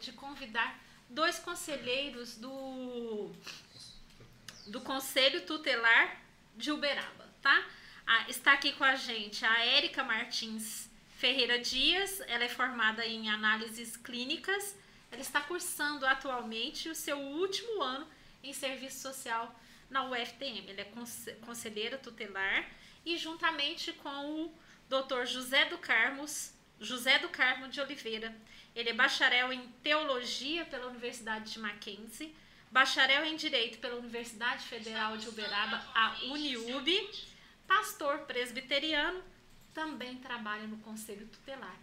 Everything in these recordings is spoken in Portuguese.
de convidar dois conselheiros do, do Conselho Tutelar de Uberaba, tá? Ah, está aqui com a gente a Érica Martins Ferreira Dias, ela é formada em análises clínicas, ela está cursando atualmente o seu último ano em serviço social na UFTM. Ela é conselheira tutelar e juntamente com o Dr. José do Carmos, José do Carmo de Oliveira. Ele é bacharel em teologia pela Universidade de Mackenzie, bacharel em direito pela Universidade Federal de Uberaba, a Uniub, pastor presbiteriano, também trabalha no Conselho Tutelar.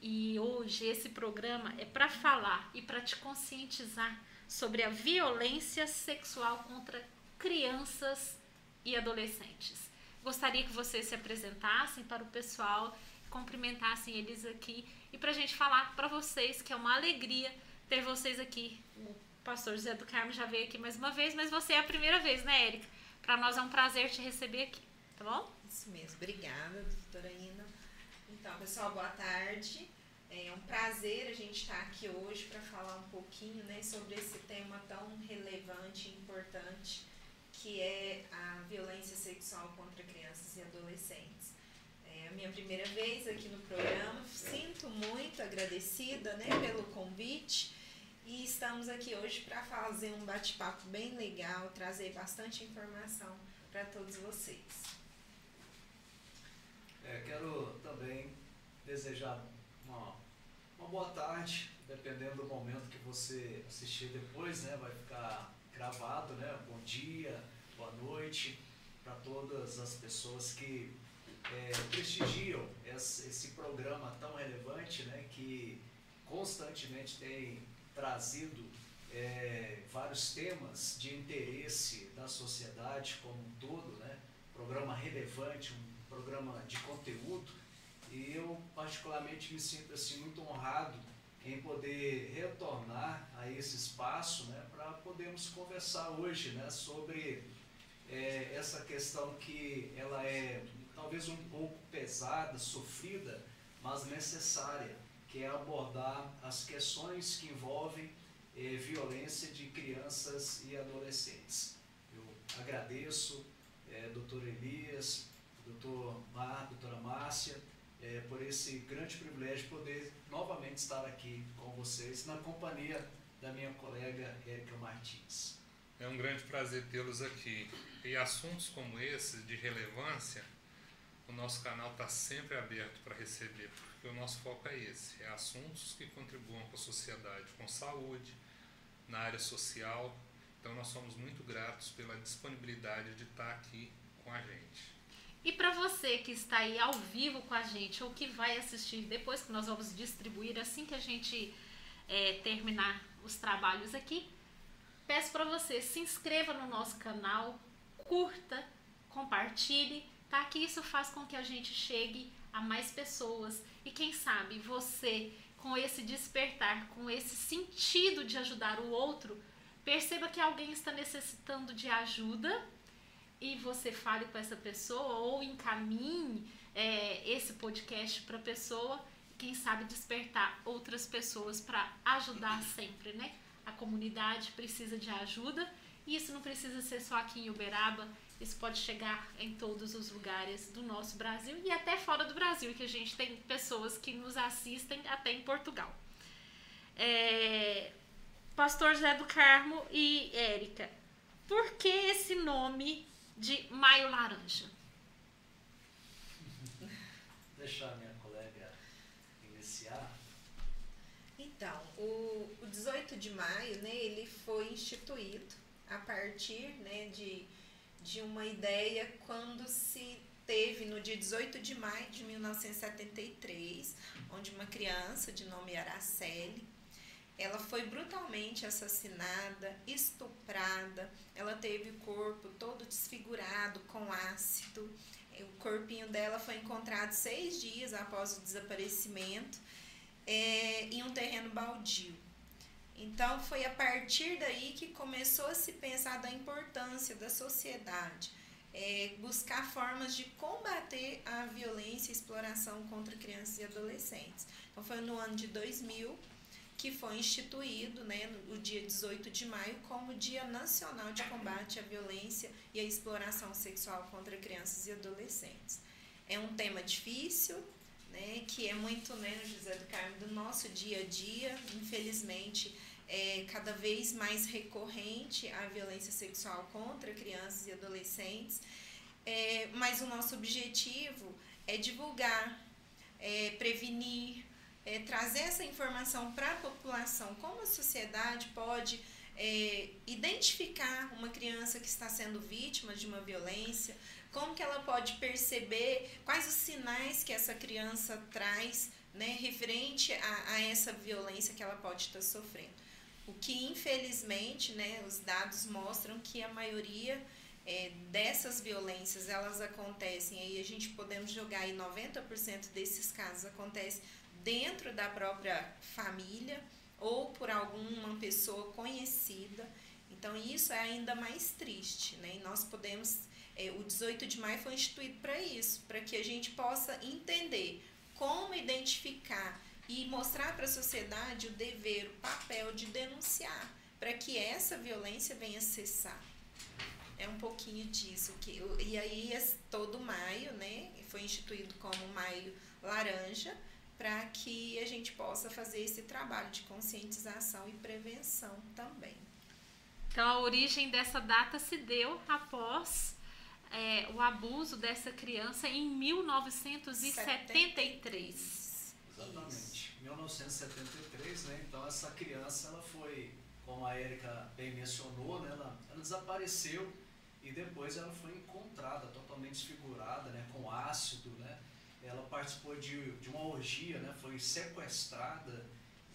E hoje esse programa é para falar e para te conscientizar sobre a violência sexual contra crianças e adolescentes. Gostaria que vocês se apresentassem para o pessoal, cumprimentassem eles aqui e para a gente falar para vocês que é uma alegria ter vocês aqui. O pastor José do Carmo já veio aqui mais uma vez, mas você é a primeira vez, né, Érica? Para nós é um prazer te receber aqui, tá bom? Isso mesmo. Obrigada, doutora Ina. Então, pessoal, boa tarde. É um prazer a gente estar aqui hoje para falar um pouquinho né, sobre esse tema tão relevante e importante que é a violência sexual contra crianças e adolescentes. É a minha primeira vez aqui no programa, sinto muito agradecida né, pelo convite e estamos aqui hoje para fazer um bate-papo bem legal, trazer bastante informação para todos vocês. É, quero também desejar uma, uma boa tarde, dependendo do momento que você assistir depois, né? Vai ficar gravado, né? Bom dia, boa noite para todas as pessoas que é, prestigiam esse, programa tão relevante, né, que constantemente tem trazido é, vários temas de interesse da sociedade como um todo, né, programa relevante, um programa de conteúdo, e eu particularmente me sinto assim muito honrado em poder retornar a esse espaço, né, para podermos conversar hoje, né, sobre é, essa questão que ela é talvez um pouco pesada, sofrida, mas necessária, que é abordar as questões que envolvem é, violência de crianças e adolescentes. Eu agradeço, é, doutor Elias, doutor Mar, doutora Márcia, é, por esse grande privilégio de poder novamente estar aqui com vocês, na companhia da minha colega Érica Martins. É um grande prazer tê-los aqui. E assuntos como esses, de relevância, o nosso canal está sempre aberto para receber, porque o nosso foco é esse: é assuntos que contribuam com a sociedade, com saúde, na área social. Então, nós somos muito gratos pela disponibilidade de estar aqui com a gente. E para você que está aí ao vivo com a gente ou que vai assistir depois que nós vamos distribuir assim que a gente é, terminar os trabalhos aqui, peço para você se inscreva no nosso canal, curta, compartilhe, tá? Que isso faz com que a gente chegue a mais pessoas e quem sabe você com esse despertar, com esse sentido de ajudar o outro, perceba que alguém está necessitando de ajuda e você fale com essa pessoa ou encaminhe é, esse podcast para a pessoa, quem sabe despertar outras pessoas para ajudar sempre, né? A comunidade precisa de ajuda e isso não precisa ser só aqui em Uberaba, isso pode chegar em todos os lugares do nosso Brasil e até fora do Brasil, que a gente tem pessoas que nos assistem até em Portugal. É, Pastor José do Carmo e Érica, por que esse nome de Maio Laranja? Deixar minha colega iniciar. Então, o, o 18 de maio, né, ele foi instituído a partir né, de, de uma ideia quando se teve no dia 18 de maio de 1973, onde uma criança de nome Araceli, ela foi brutalmente assassinada, estuprada, ela teve o corpo todo desfigurado com ácido. O corpinho dela foi encontrado seis dias após o desaparecimento é, em um terreno baldio. Então foi a partir daí que começou a se pensar da importância da sociedade, é, buscar formas de combater a violência e exploração contra crianças e adolescentes. Então foi no ano de 2000 que foi instituído né, no dia 18 de maio como Dia Nacional de Combate à Violência e à Exploração Sexual contra Crianças e Adolescentes. É um tema difícil, né, que é muito, né, José do Carmo, do nosso dia a dia, infelizmente, é cada vez mais recorrente a violência sexual contra crianças e adolescentes, é, mas o nosso objetivo é divulgar, é, prevenir, é, trazer essa informação para a população, como a sociedade pode é, identificar uma criança que está sendo vítima de uma violência, como que ela pode perceber quais os sinais que essa criança traz né, referente a, a essa violência que ela pode estar sofrendo. O que infelizmente né, os dados mostram que a maioria é, dessas violências elas acontecem, aí a gente podemos jogar aí 90% desses casos acontecem dentro da própria família ou por alguma pessoa conhecida. Então isso é ainda mais triste, né? E nós podemos, é, o 18 de maio foi instituído para isso, para que a gente possa entender como identificar e mostrar para a sociedade o dever, o papel de denunciar, para que essa violência venha cessar. É um pouquinho disso. Que, e aí, todo maio, né, foi instituído como maio laranja, para que a gente possa fazer esse trabalho de conscientização e prevenção também. Então, a origem dessa data se deu após é, o abuso dessa criança em 1973. Exatamente, 1973, né? Então, essa criança, ela foi, como a Érica bem mencionou, né? ela, ela desapareceu e depois ela foi encontrada totalmente desfigurada, né? Com ácido, né? ela participou de, de uma orgia, né? foi sequestrada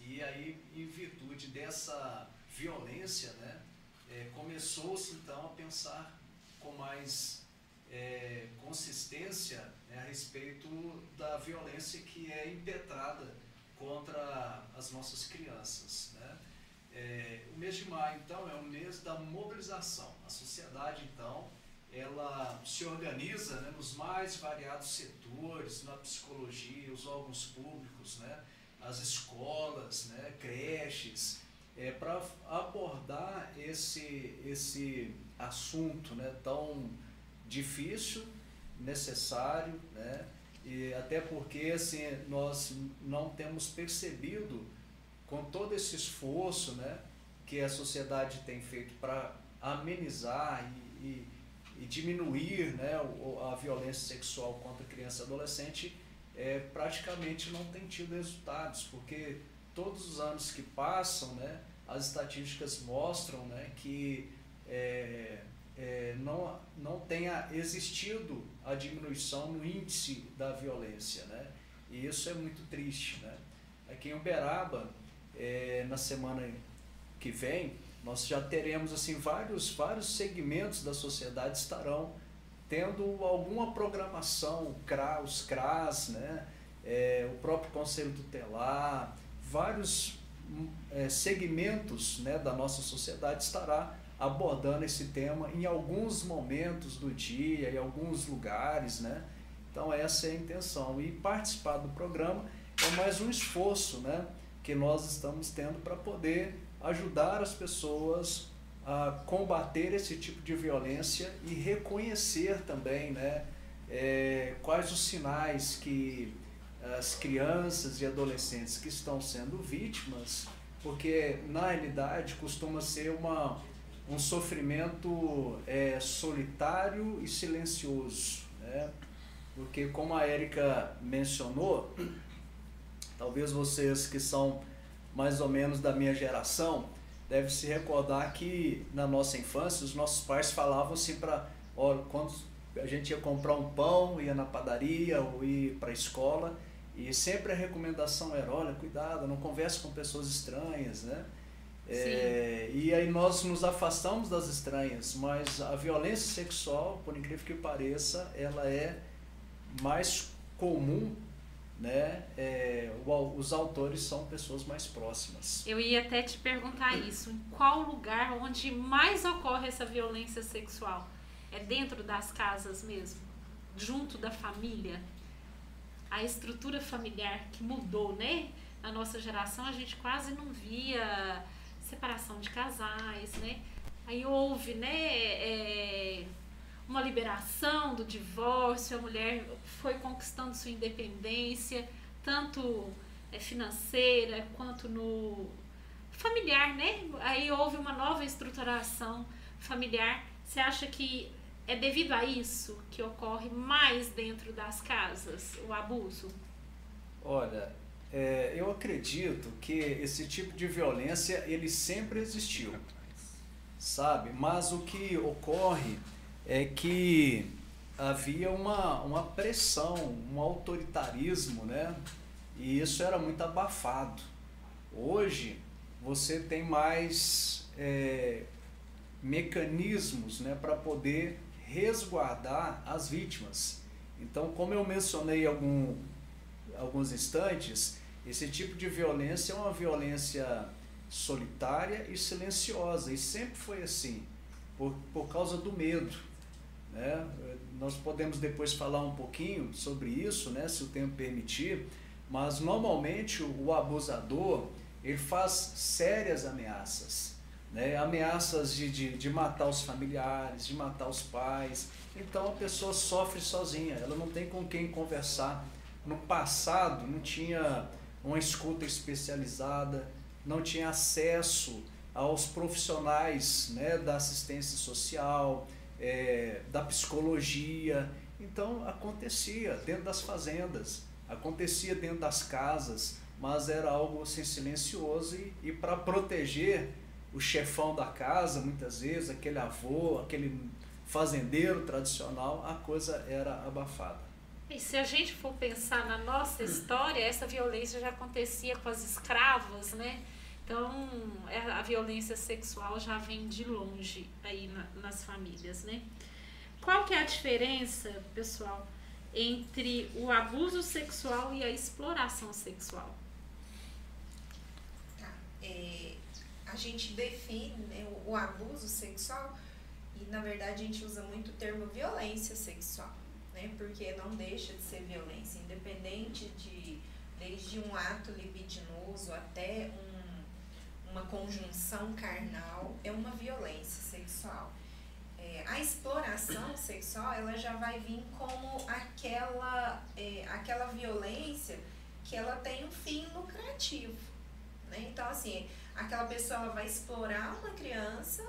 e aí, em virtude dessa violência, né? É, começou-se então a pensar com mais é, consistência né? a respeito da violência que é impetrada contra as nossas crianças. Né? É, o mês de maio, então, é o mês da mobilização. A sociedade, então, ela se organiza né, nos mais variados setores, na psicologia, os órgãos públicos, né, as escolas, né, creches, é, para abordar esse, esse assunto né, tão difícil, necessário, né, e até porque assim, nós não temos percebido com todo esse esforço né, que a sociedade tem feito para amenizar e, e e diminuir né, a violência sexual contra criança e adolescente é, praticamente não tem tido resultados, porque todos os anos que passam, né, as estatísticas mostram né, que é, é, não, não tenha existido a diminuição no índice da violência. Né? E isso é muito triste. Né? Aqui em Uberaba, é, na semana que vem, nós já teremos assim vários vários segmentos da sociedade estarão tendo alguma programação, CRA, os CRAS, né? É, o próprio Conselho Tutelar, vários é, segmentos né, da nossa sociedade estará abordando esse tema em alguns momentos do dia, em alguns lugares, né? Então essa é a intenção. E participar do programa é mais um esforço né, que nós estamos tendo para poder ajudar as pessoas a combater esse tipo de violência e reconhecer também né, é, quais os sinais que as crianças e adolescentes que estão sendo vítimas, porque na realidade costuma ser uma, um sofrimento é, solitário e silencioso. Né? Porque, como a Érica mencionou, talvez vocês que são mais ou menos da minha geração, deve se recordar que na nossa infância os nossos pais falavam assim para quando a gente ia comprar um pão, ia na padaria ou ir para a escola, e sempre a recomendação era, olha, cuidado, não converse com pessoas estranhas, né? É, e aí nós nos afastamos das estranhas, mas a violência sexual, por incrível que pareça, ela é mais comum né, é, os autores são pessoas mais próximas. Eu ia até te perguntar isso. Em qual lugar onde mais ocorre essa violência sexual? É dentro das casas mesmo? Junto da família? A estrutura familiar que mudou, né? na nossa geração a gente quase não via separação de casais, né? Aí houve, né, é, uma liberação do divórcio, a mulher foi conquistando sua independência, tanto é, financeira quanto no familiar, né? Aí houve uma nova estruturação familiar. Você acha que é devido a isso que ocorre mais dentro das casas, o abuso? Olha, é, eu acredito que esse tipo de violência ele sempre existiu, sabe? Mas o que ocorre é que havia uma, uma pressão, um autoritarismo, né? E isso era muito abafado. Hoje você tem mais é, mecanismos né, para poder resguardar as vítimas. Então, como eu mencionei algum, alguns instantes, esse tipo de violência é uma violência solitária e silenciosa, e sempre foi assim, por, por causa do medo. Né? Nós podemos depois falar um pouquinho sobre isso, né, se o tempo permitir, mas normalmente o, abusador ele faz sérias ameaças, né? ameaças de, de, de matar os familiares, de matar os pais. Então a pessoa sofre sozinha, ela não tem com quem conversar. No passado não tinha uma escuta especializada, não tinha acesso aos profissionais né, da assistência social, é, da psicologia. Então acontecia dentro das fazendas, acontecia dentro das casas, mas era algo assim silencioso e, e para proteger o chefão da casa, muitas vezes, aquele avô, aquele fazendeiro tradicional, a coisa era abafada. E se a gente for pensar na nossa história, essa violência já acontecia com as escravas, né? Então, é, a violência sexual já vem de longe aí na, nas famílias, né? Qual que é a diferença, pessoal, entre o abuso sexual e a exploração sexual? Tá. É, a gente define né, o, o abuso sexual e, na verdade, a gente usa muito o termo violência sexual, né? Porque não deixa de ser violência, independente de, desde um ato libidinoso até um uma conjunção carnal, é uma violência sexual. É, a exploração sexual, ela já vai vir como aquela, é, aquela violência que ela tem um fim lucrativo. Né? Então, assim, aquela pessoa ela vai explorar uma criança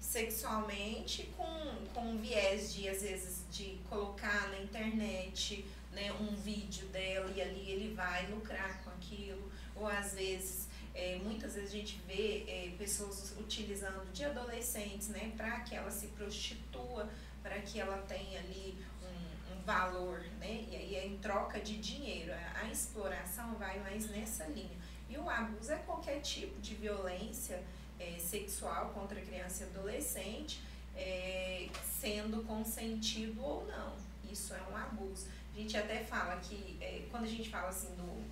sexualmente com, com um viés de, às vezes, de colocar na internet né, um vídeo dela e ali ele vai lucrar com aquilo, ou às vezes é, muitas vezes a gente vê é, pessoas utilizando de adolescentes, né, para que ela se prostitua, para que ela tenha ali um, um, valor, né, e aí é em troca de dinheiro. A, a exploração vai mais nessa linha. E o abuso é qualquer tipo de violência é, sexual contra criança e adolescente, é, sendo consentido ou não. Isso é um abuso. A gente até fala que, é, quando a gente fala assim do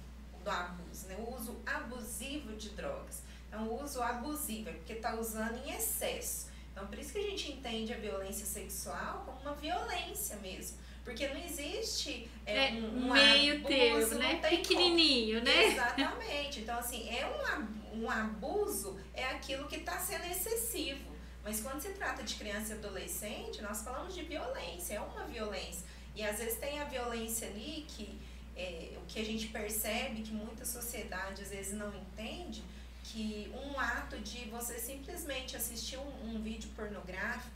do abuso, né? o uso abusivo de drogas. Então, o uso abusivo é porque está usando em excesso. Então, por isso que a gente entende a violência sexual como uma violência mesmo. Porque não existe é, é um, um meio abuso, termo, né? Pequenininho, como. né? Exatamente. Então, assim, é um, um abuso é aquilo que está sendo excessivo. Mas quando se trata de criança e adolescente, nós falamos de violência, é uma violência. E às vezes tem a violência ali que é, o que a gente percebe que muita sociedade às vezes não entende, que um ato de você simplesmente assistir um, um vídeo pornográfico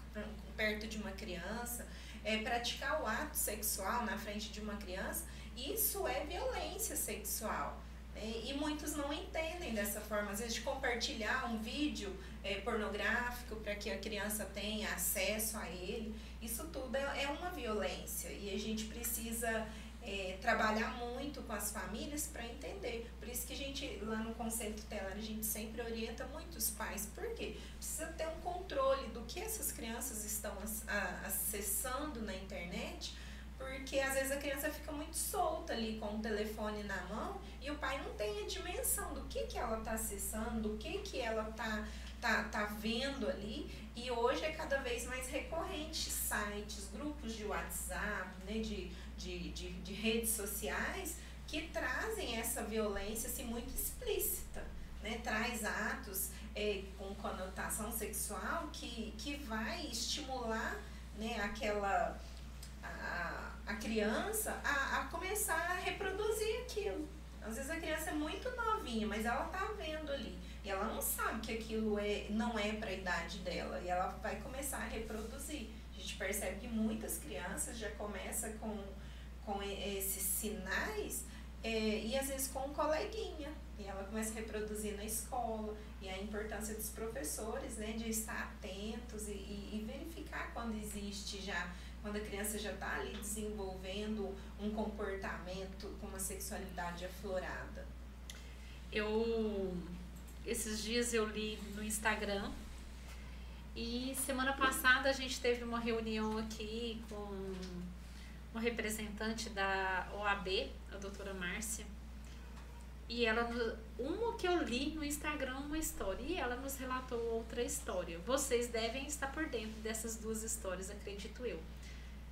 perto de uma criança, é, praticar o ato sexual na frente de uma criança, isso é violência sexual. Né? E muitos não entendem dessa forma, às vezes de compartilhar um vídeo é, pornográfico para que a criança tenha acesso a ele, isso tudo é, é uma violência e a gente precisa é, trabalhar muito com as famílias para entender. Por isso que a gente, lá no Conselho Tutelar, a gente sempre orienta muito os pais. Por quê? Precisa ter um controle do que essas crianças estão acessando na internet, porque às vezes a criança fica muito solta ali com o telefone na mão e o pai não tem a dimensão do que, que ela está acessando, do que, que ela está tá, tá vendo ali. E hoje é cada vez mais recorrente sites, grupos de WhatsApp, né, de de, de, de redes sociais que trazem essa violência assim, muito explícita, né? traz atos é, com conotação sexual que, que vai estimular né, aquela a, a criança a, a começar a reproduzir aquilo. Às vezes a criança é muito novinha, mas ela tá vendo ali. E ela não sabe que aquilo é, não é para a idade dela. E ela vai começar a reproduzir. A gente percebe que muitas crianças já começam com, com esses sinais é, e às vezes com um coleguinha. E ela começa a reproduzir na escola. E a importância dos professores, né, de estar atentos e, e, e verificar quando existe já quando a criança já está ali desenvolvendo um comportamento com uma sexualidade aflorada. Eu esses dias eu li no Instagram e semana passada a gente teve uma reunião aqui com uma representante da OAB, a doutora Márcia, e ela, uma que eu li no Instagram, uma história, e ela nos relatou outra história. Vocês devem estar por dentro dessas duas histórias, acredito eu.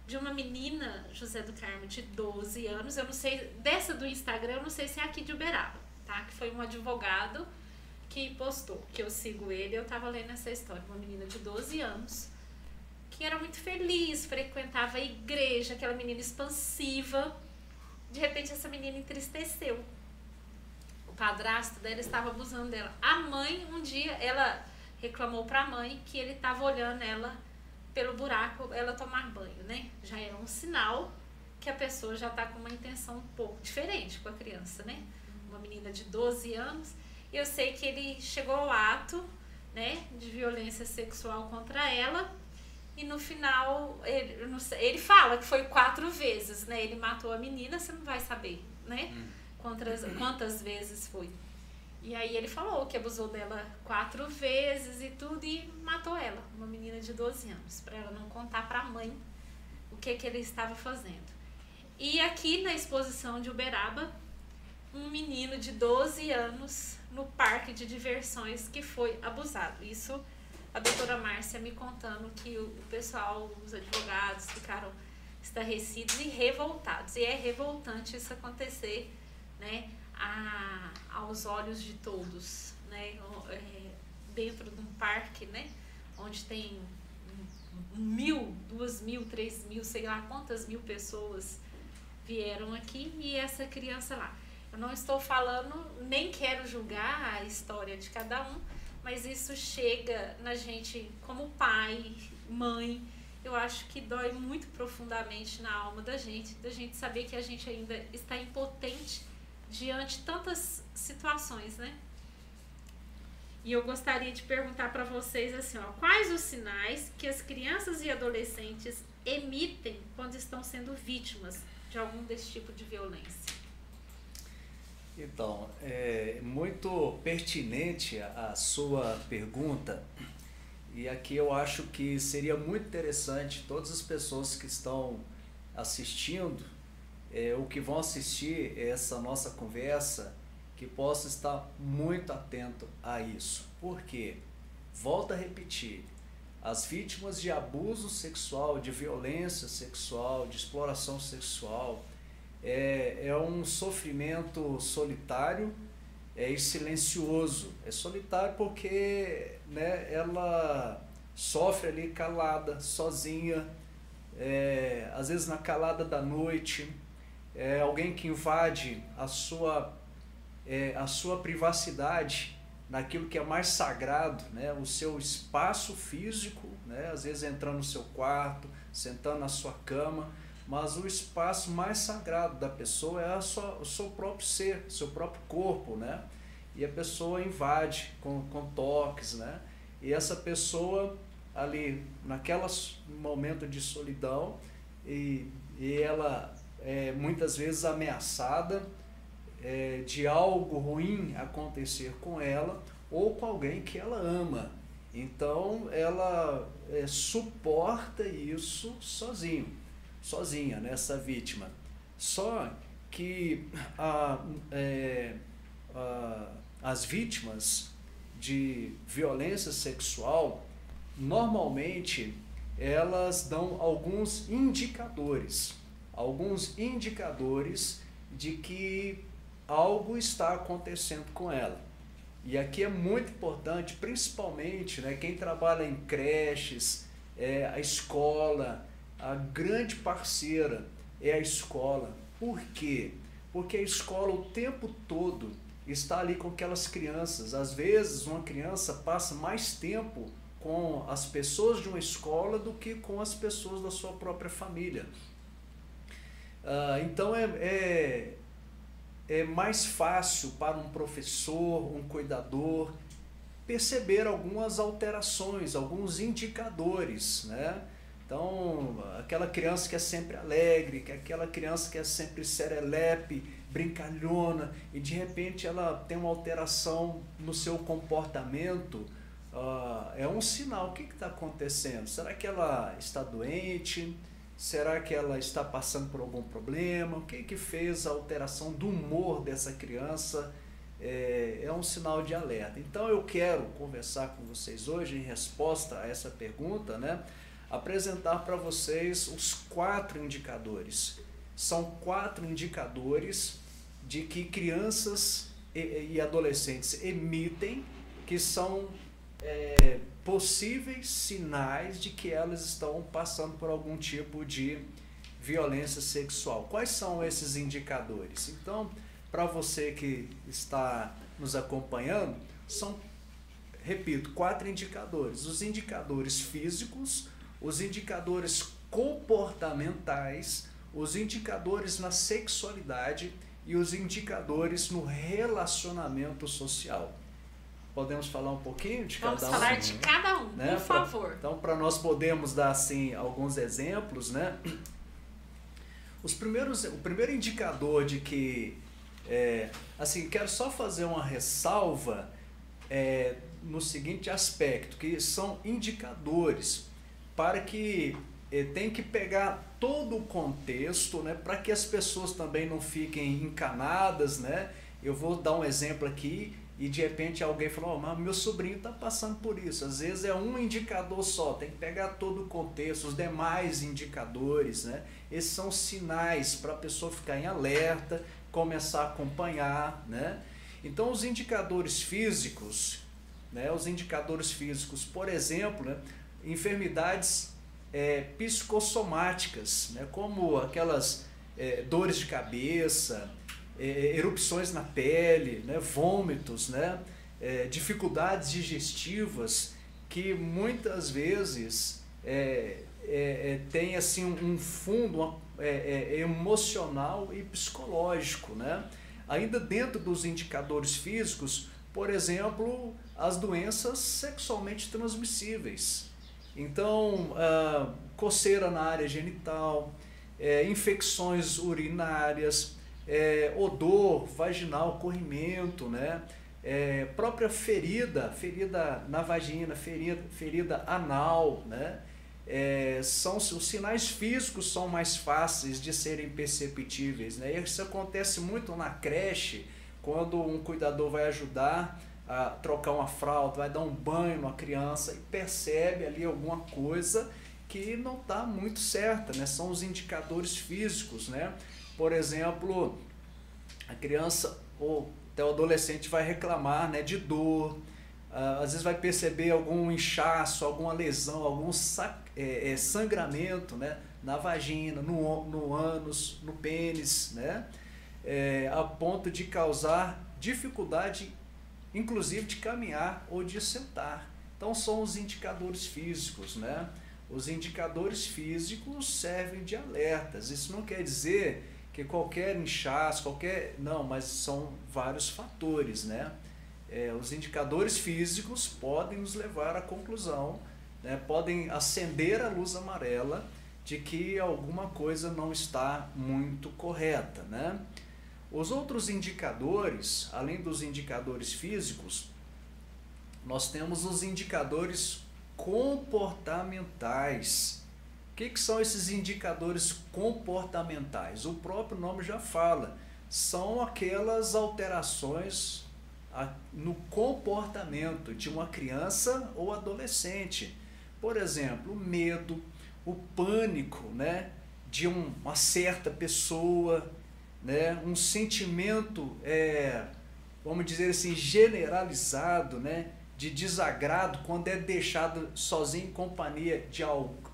De uma menina, José do Carmo, de 12 anos, eu não sei, dessa do Instagram, eu não sei se é aqui de Uberaba, tá? Que foi um advogado que postou, que eu sigo ele, eu tava lendo essa história. Uma menina de 12 anos, que era muito feliz, frequentava a igreja, aquela menina expansiva. De repente, essa menina entristeceu padrasto dela estava abusando dela. A mãe, um dia, ela reclamou para a mãe que ele estava olhando ela pelo buraco, ela tomar banho, né? Já era um sinal que a pessoa já está com uma intenção um pouco diferente com a criança, né? Uma menina de 12 anos. Eu sei que ele chegou ao ato, né, de violência sexual contra ela. E no final, ele, ele fala que foi quatro vezes, né? Ele matou a menina, você não vai saber, né? Hum quantas, quantas vezes foi. E aí ele falou que abusou dela quatro vezes e tudo e matou ela, uma menina de 12 anos, para ela não contar para a mãe o que, que ele estava fazendo. E aqui na exposição de Uberaba, um menino de 12 anos no parque de diversões que foi abusado. Isso a doutora Márcia me contando que o pessoal, os advogados ficaram estarrecidos e revoltados. E é revoltante isso acontecer né, a, aos olhos de todos, né, é, dentro de um parque, né, onde tem mil, duas mil, três mil, sei lá quantas mil pessoas vieram aqui e essa criança lá. Eu não estou falando, nem quero julgar a história de cada um, mas isso chega na gente como pai, mãe. Eu acho que dói muito profundamente na alma da gente, da gente saber que a gente ainda está impotente diante tantas situações, né? E eu gostaria de perguntar para vocês assim, ó, quais os sinais que as crianças e adolescentes emitem quando estão sendo vítimas de algum desse tipo de violência? Então, é muito pertinente a sua pergunta. E aqui eu acho que seria muito interessante todas as pessoas que estão assistindo é, o que vão assistir essa nossa conversa que possa estar muito atento a isso. Porque, volta a repetir, as vítimas de abuso sexual, de violência sexual, de exploração sexual, é, é um sofrimento solitário é, e silencioso. É solitário porque né, ela sofre ali calada, sozinha, é, às vezes na calada da noite, é alguém que invade a sua, é, a sua privacidade naquilo que é mais sagrado, né? o seu espaço físico, né? às vezes entrando no seu quarto, sentando na sua cama, mas o espaço mais sagrado da pessoa é a sua, o seu próprio ser, seu próprio corpo, né? E a pessoa invade com, com toques, né? E essa pessoa ali, naquele momento de solidão, e, e ela é, muitas vezes ameaçada é, de algo ruim acontecer com ela ou com alguém que ela ama. Então ela é, suporta isso sozinho, sozinha, nessa né, vítima. Só que a, é, a, as vítimas de violência sexual normalmente elas dão alguns indicadores alguns indicadores de que algo está acontecendo com ela. E aqui é muito importante, principalmente né, quem trabalha em creches, é, a escola, a grande parceira é a escola. Por quê? Porque a escola o tempo todo está ali com aquelas crianças. Às vezes, uma criança passa mais tempo com as pessoas de uma escola do que com as pessoas da sua própria família. Uh, então, é, é, é mais fácil para um professor, um cuidador, perceber algumas alterações, alguns indicadores, né? Então, aquela criança que é sempre alegre, que é aquela criança que é sempre serelepe, brincalhona, e de repente ela tem uma alteração no seu comportamento, uh, é um sinal. O que está acontecendo? Será que ela está doente? Será que ela está passando por algum problema? O que, que fez a alteração do humor dessa criança? É, é um sinal de alerta. Então eu quero conversar com vocês hoje em resposta a essa pergunta, né? Apresentar para vocês os quatro indicadores. São quatro indicadores de que crianças e, adolescentes emitem que são é, possíveis sinais de que elas estão passando por algum tipo de violência sexual. Quais são esses indicadores? Então, para você que está nos acompanhando, são, repito, quatro indicadores: os indicadores físicos, os indicadores comportamentais, os indicadores na sexualidade e os indicadores no relacionamento social. Podemos falar um pouquinho de Vamos cada um? Vamos falar de cada um, né? por favor. então, para nós podemos dar assim alguns exemplos, né? Os primeiros, o primeiro indicador de que, é, assim, quero só fazer uma ressalva é, no seguinte aspecto, que são indicadores para que eh, tem que pegar todo o contexto, né, para que as pessoas também não fiquem encanadas, né? Eu vou dar um exemplo aqui e de repente alguém falou, oh, meu sobrinho está passando por isso. Às vezes é um indicador só, tem que pegar todo o contexto, os demais indicadores, né? Esses são sinais para a pessoa ficar em alerta, começar a acompanhar, né? Então os indicadores físicos, né? Os indicadores físicos, por exemplo, né? Enfermidades é, psicossomáticas, né, como aquelas é, dores de cabeça, é, erupções na pele, né, vômitos, né, é, dificuldades digestivas que muitas vezes é, é, tem assim um fundo emocional e psicológico, né? Ainda dentro dos indicadores físicos, por exemplo, as doenças sexualmente transmissíveis, então, uh, coceira na área genital, é, infecções urinárias, é, odor vaginal, corrimento, né? É, própria ferida, ferida na vagina, ferida, ferida anal, né? É, são os sinais físicos são mais fáceis de serem perceptíveis, né? Isso acontece muito na creche, quando um cuidador vai ajudar a trocar uma fralda, vai dar um banho numa criança e percebe ali alguma coisa que não está muito certa, né? São os indicadores físicos, né? Por exemplo, a criança ou até o adolescente vai reclamar, né, de dor, às vezes vai perceber algum inchaço, alguma lesão, algum é, é, sangramento, né, na vagina, no, no ânus, no pênis, né, é, a ponto de causar dificuldade inclusive de caminhar ou de sentar. Então são os indicadores físicos, né? Os indicadores físicos servem de alertas. Isso não quer dizer que qualquer inchaço, qualquer. Não, mas são vários fatores, né? É, os indicadores físicos podem nos levar à conclusão, né? podem acender a luz amarela de que alguma coisa não está muito correta, né? Os outros indicadores, além dos indicadores físicos, nós temos os indicadores comportamentais. O que, que são esses indicadores comportamentais? O próprio nome já fala. São aquelas alterações no comportamento de uma criança ou adolescente. Por exemplo, o medo, o pânico né, de uma certa pessoa, né? um sentimento, é, vamos dizer assim, generalizado, né? de desagrado quando é deixado sozinho em companhia de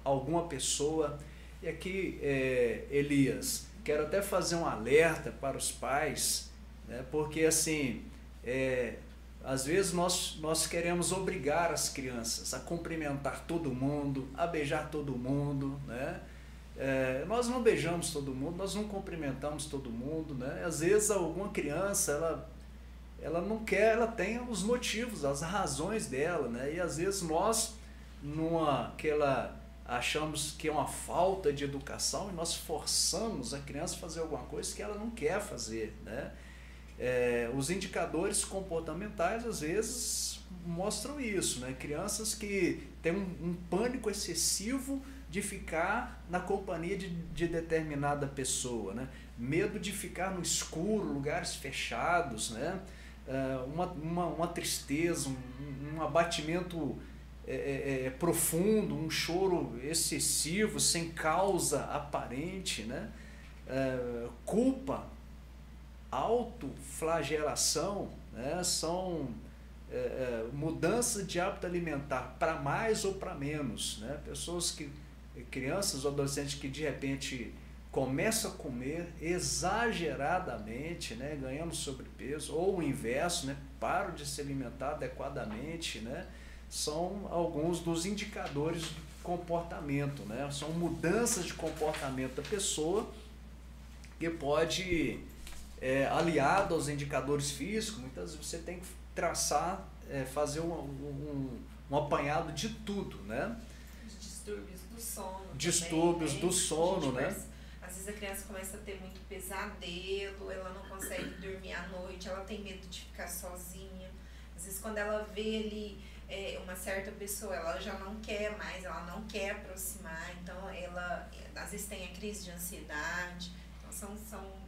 alguma pessoa. E aqui, é, Elias, quero até fazer um alerta para os pais, né? porque assim, é, às vezes nós, nós queremos obrigar as crianças a cumprimentar todo mundo, a beijar todo mundo, né? É, nós não beijamos todo mundo, nós não cumprimentamos todo mundo, né? Às vezes alguma criança, ela, ela não quer, ela tem os motivos, as razões dela, né? E às vezes nós, numa que ela achamos que é uma falta de educação e nós forçamos a criança a fazer alguma coisa que ela não quer fazer, né? É, os indicadores comportamentais às vezes mostram isso, né? Crianças que têm um, um pânico excessivo de ficar na companhia de, de determinada pessoa, né? Medo de ficar no escuro, lugares fechados, né? É, uma, uma, uma tristeza, um, um abatimento é, é, é, profundo, um choro excessivo, sem causa aparente, né? É, culpa autoflagelação né, são é, é, mudanças de hábito alimentar para mais ou para menos. Né? Pessoas que, crianças ou adolescentes que de repente começam a comer exageradamente, né, ganhando sobrepeso, ou o inverso, né, param de se alimentar adequadamente, né, são alguns dos indicadores de comportamento, né, são mudanças de comportamento da pessoa que pode é, aliado aos indicadores físicos, muitas vezes você tem que traçar, é, fazer um, um, um, apanhado de tudo, né? Os distúrbios do sono. Distúrbios também, do sono, né? Começa, às vezes a criança começa a ter muito pesadelo, ela não consegue dormir à noite, ela tem medo de ficar sozinha. Às vezes quando ela vê ali é, uma certa pessoa, ela já não quer mais, ela não quer aproximar, então ela às vezes tem a crise de ansiedade. Então são, são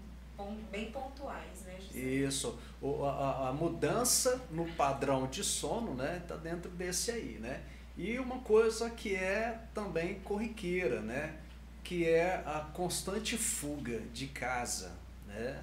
bem pontuais, né, José? Isso. O, a, a mudança no padrão de sono, né, está dentro desse aí, né? E uma coisa que é também corriqueira, né? Que é a constante fuga de casa, né?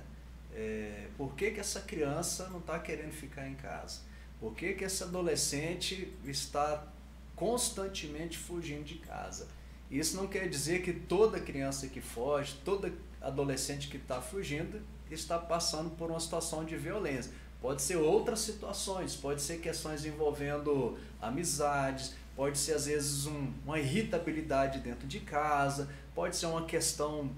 É, por que, que essa criança não está querendo ficar em casa? Por que, que esse adolescente está constantemente fugindo de casa? Isso não quer dizer que toda criança que foge, toda adolescente que está fugindo está passando por uma situação de violência. Pode ser outras situações, pode ser questões envolvendo amizades, pode ser às vezes um, uma irritabilidade dentro de casa, pode ser uma questão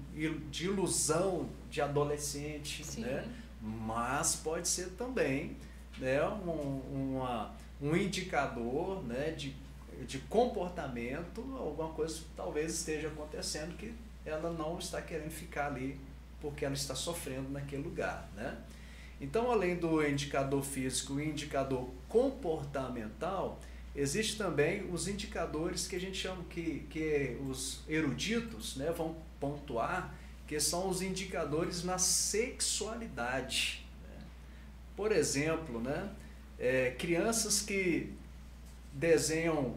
de ilusão de adolescente, né? mas pode ser também né, um, uma, um indicador né, de, de comportamento, alguma coisa que talvez esteja acontecendo que ela não está querendo ficar ali porque ela está sofrendo naquele lugar, né? Então, além do indicador físico e indicador comportamental, existe também os indicadores que a gente chama que, que os eruditos né, vão pontuar, que são os indicadores na sexualidade. Né? Por exemplo, né, é, crianças que desenham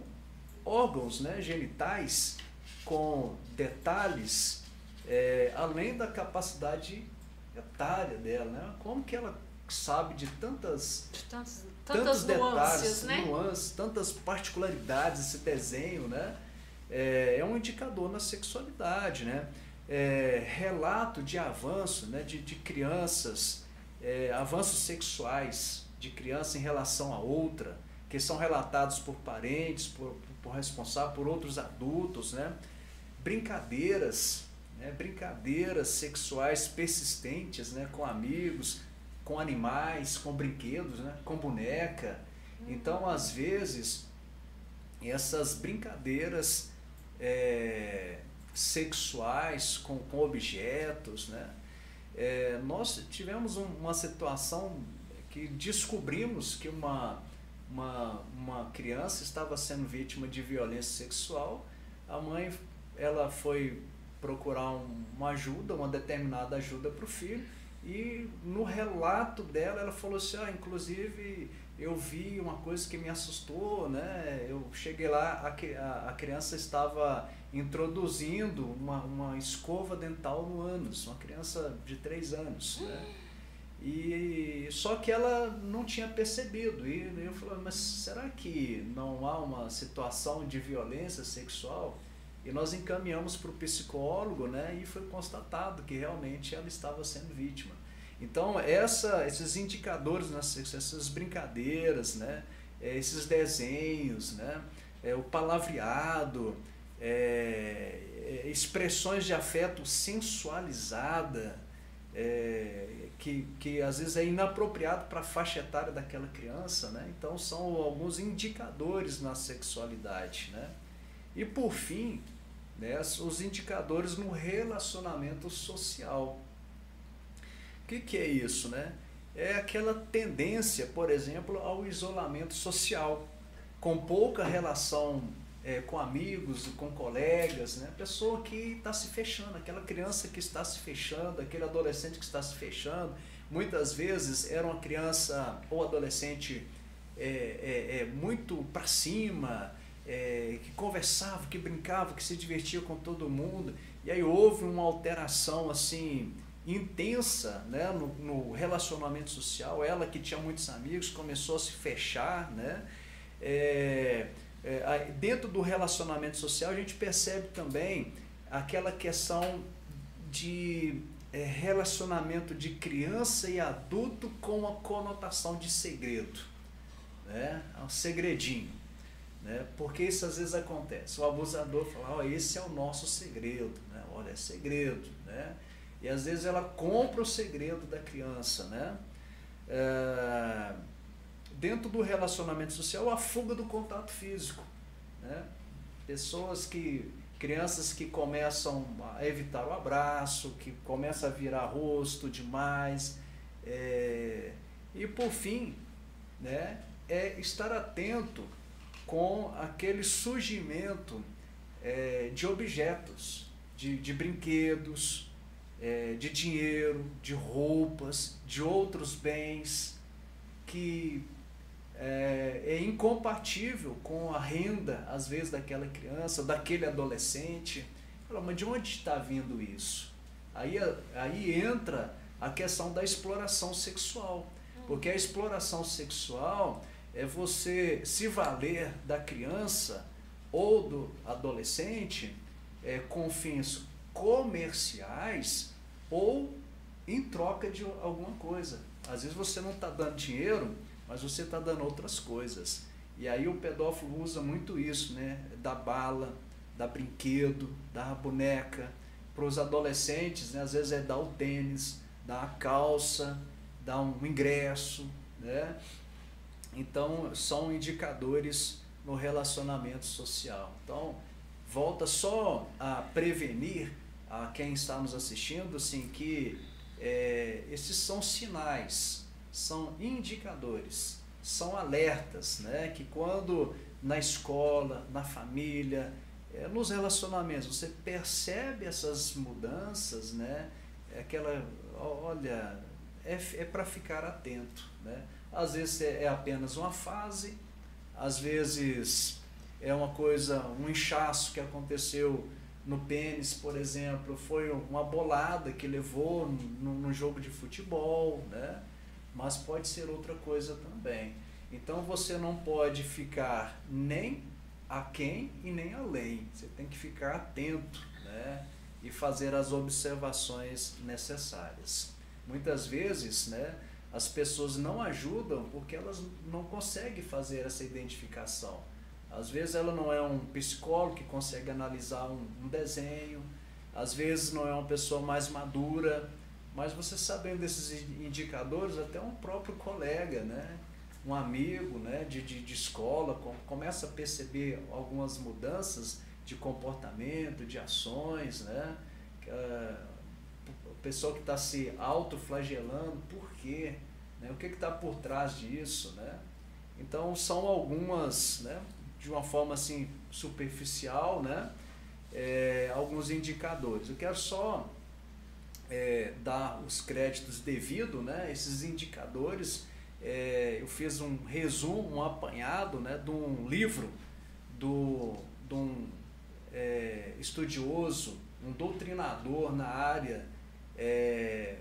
órgãos né, genitais com detalhes é, além da capacidade etária dela, né? Como que ela sabe de tantas de tantos, tantos detalhes, né? nuances, tantas particularidades esse desenho, né? É, é um indicador na sexualidade, né? É, relato de avanço, né? De, de crianças, é, avanços sexuais de criança em relação a outra, que são relatados por parentes, por, por responsável, por outros adultos, né? brincadeiras, né, brincadeiras sexuais persistentes né, com amigos, com animais, com brinquedos, né, com boneca. Então, às vezes, essas brincadeiras é, sexuais com, com objetos, né, é, nós tivemos um, uma situação que descobrimos que uma, uma, uma criança estava sendo vítima de violência sexual, a mãe ela foi procurar um, uma ajuda, uma determinada ajuda para o filho, e no relato dela ela falou assim, ah, inclusive eu vi uma coisa que me assustou, né? Eu cheguei lá, a, a, criança estava introduzindo uma, uma escova dental no ânus, uma criança de 3 anos, né? E só que ela não tinha percebido. E eu falei, mas será que não há uma situação de violência sexual? E nós encaminhamos para o psicólogo, né? E foi constatado que realmente ela estava sendo vítima. Então, essa, esses indicadores, né, essas brincadeiras, né, é, esses desenhos, né, é, o palavreado, é, é, expressões de afeto sensualizada, é, que, que às vezes é inapropriado para a faixa etária daquela criança, né? então são alguns indicadores na sexualidade. Né? E por fim, né, os indicadores no relacionamento social. O que, que é isso? Né? É aquela tendência, por exemplo, ao isolamento social, com pouca relação é, com amigos, com colegas, né? pessoa que está se fechando, aquela criança que está se fechando, aquele adolescente que está se fechando. Muitas vezes era uma criança ou adolescente é, é, é muito para cima, é, que conversava, que brincava, que se divertia com todo mundo. E aí houve uma alteração assim intensa né, no, no, relacionamento social. Ela que tinha muitos amigos começou a se fechar. Né? É, é, dentro do relacionamento social a gente percebe também aquela questão de é, relacionamento de criança e adulto com a conotação de segredo. Né? É um segredinho. Né? Porque isso às vezes acontece. O abusador fala, oh, esse é o nosso segredo. Né? Olha, é segredo. Né? E às vezes ela compra o segredo da criança, né? É, dentro do relacionamento social, a fuga do contato físico, né? Pessoas que, crianças que começam a evitar o abraço, que começam a virar rosto demais, é, e por fim, né? É estar atento com aquele surgimento é, de objetos, de, de brinquedos, é, de dinheiro, de roupas, de outros bens que é, é, incompatível com a renda, às vezes, daquela criança, daquele adolescente. Mas de onde está vindo isso? Aí, aí entra a questão da exploração sexual. Porque a exploração sexual é você se valer da criança ou do adolescente é, com fins comerciais ou em troca de alguma coisa. Às vezes você não está dando dinheiro, mas você está dando outras coisas. E aí o pedófilo usa muito isso, né? Da bala, da brinquedo, da boneca. Para os adolescentes, né? às vezes é dar o tênis, dar a calça, dar um ingresso, né? Então são indicadores no relacionamento social. Então volta só a prevenir a quem está nos assistindo, assim, que é, esses são sinais, são indicadores, são alertas, né? Que quando na escola, na família, é, nos relacionamentos, você percebe essas mudanças, né? É aquela, olha, é, é para ficar atento, né? Às vezes é, é apenas uma fase, às vezes é uma coisa, um inchaço que aconteceu no pênis, por exemplo, foi uma bolada que levou no, jogo de futebol, né? mas pode ser outra coisa também. Então você não pode ficar nem aquém e nem além. Você tem que ficar atento né? e fazer as observações necessárias. Muitas vezes né, as pessoas não ajudam porque elas não conseguem fazer essa identificação. Às vezes ela não é um psicólogo que consegue analisar um, um desenho, às vezes não é uma pessoa mais madura, mas você sabendo desses indicadores, até um próprio colega, né? um amigo né? de, de, de escola, começa a perceber algumas mudanças de comportamento, de ações, né? pessoa que está se autoflagelando, por Né? O que está por trás disso? Né? Então são algumas, né? de uma forma assim superficial, né? É, alguns indicadores. Eu quero só é, dar os créditos devido, né? Esses indicadores é, eu fiz um resumo, um apanhado né, de um livro do, de um é, estudioso, um doutrinador na área é,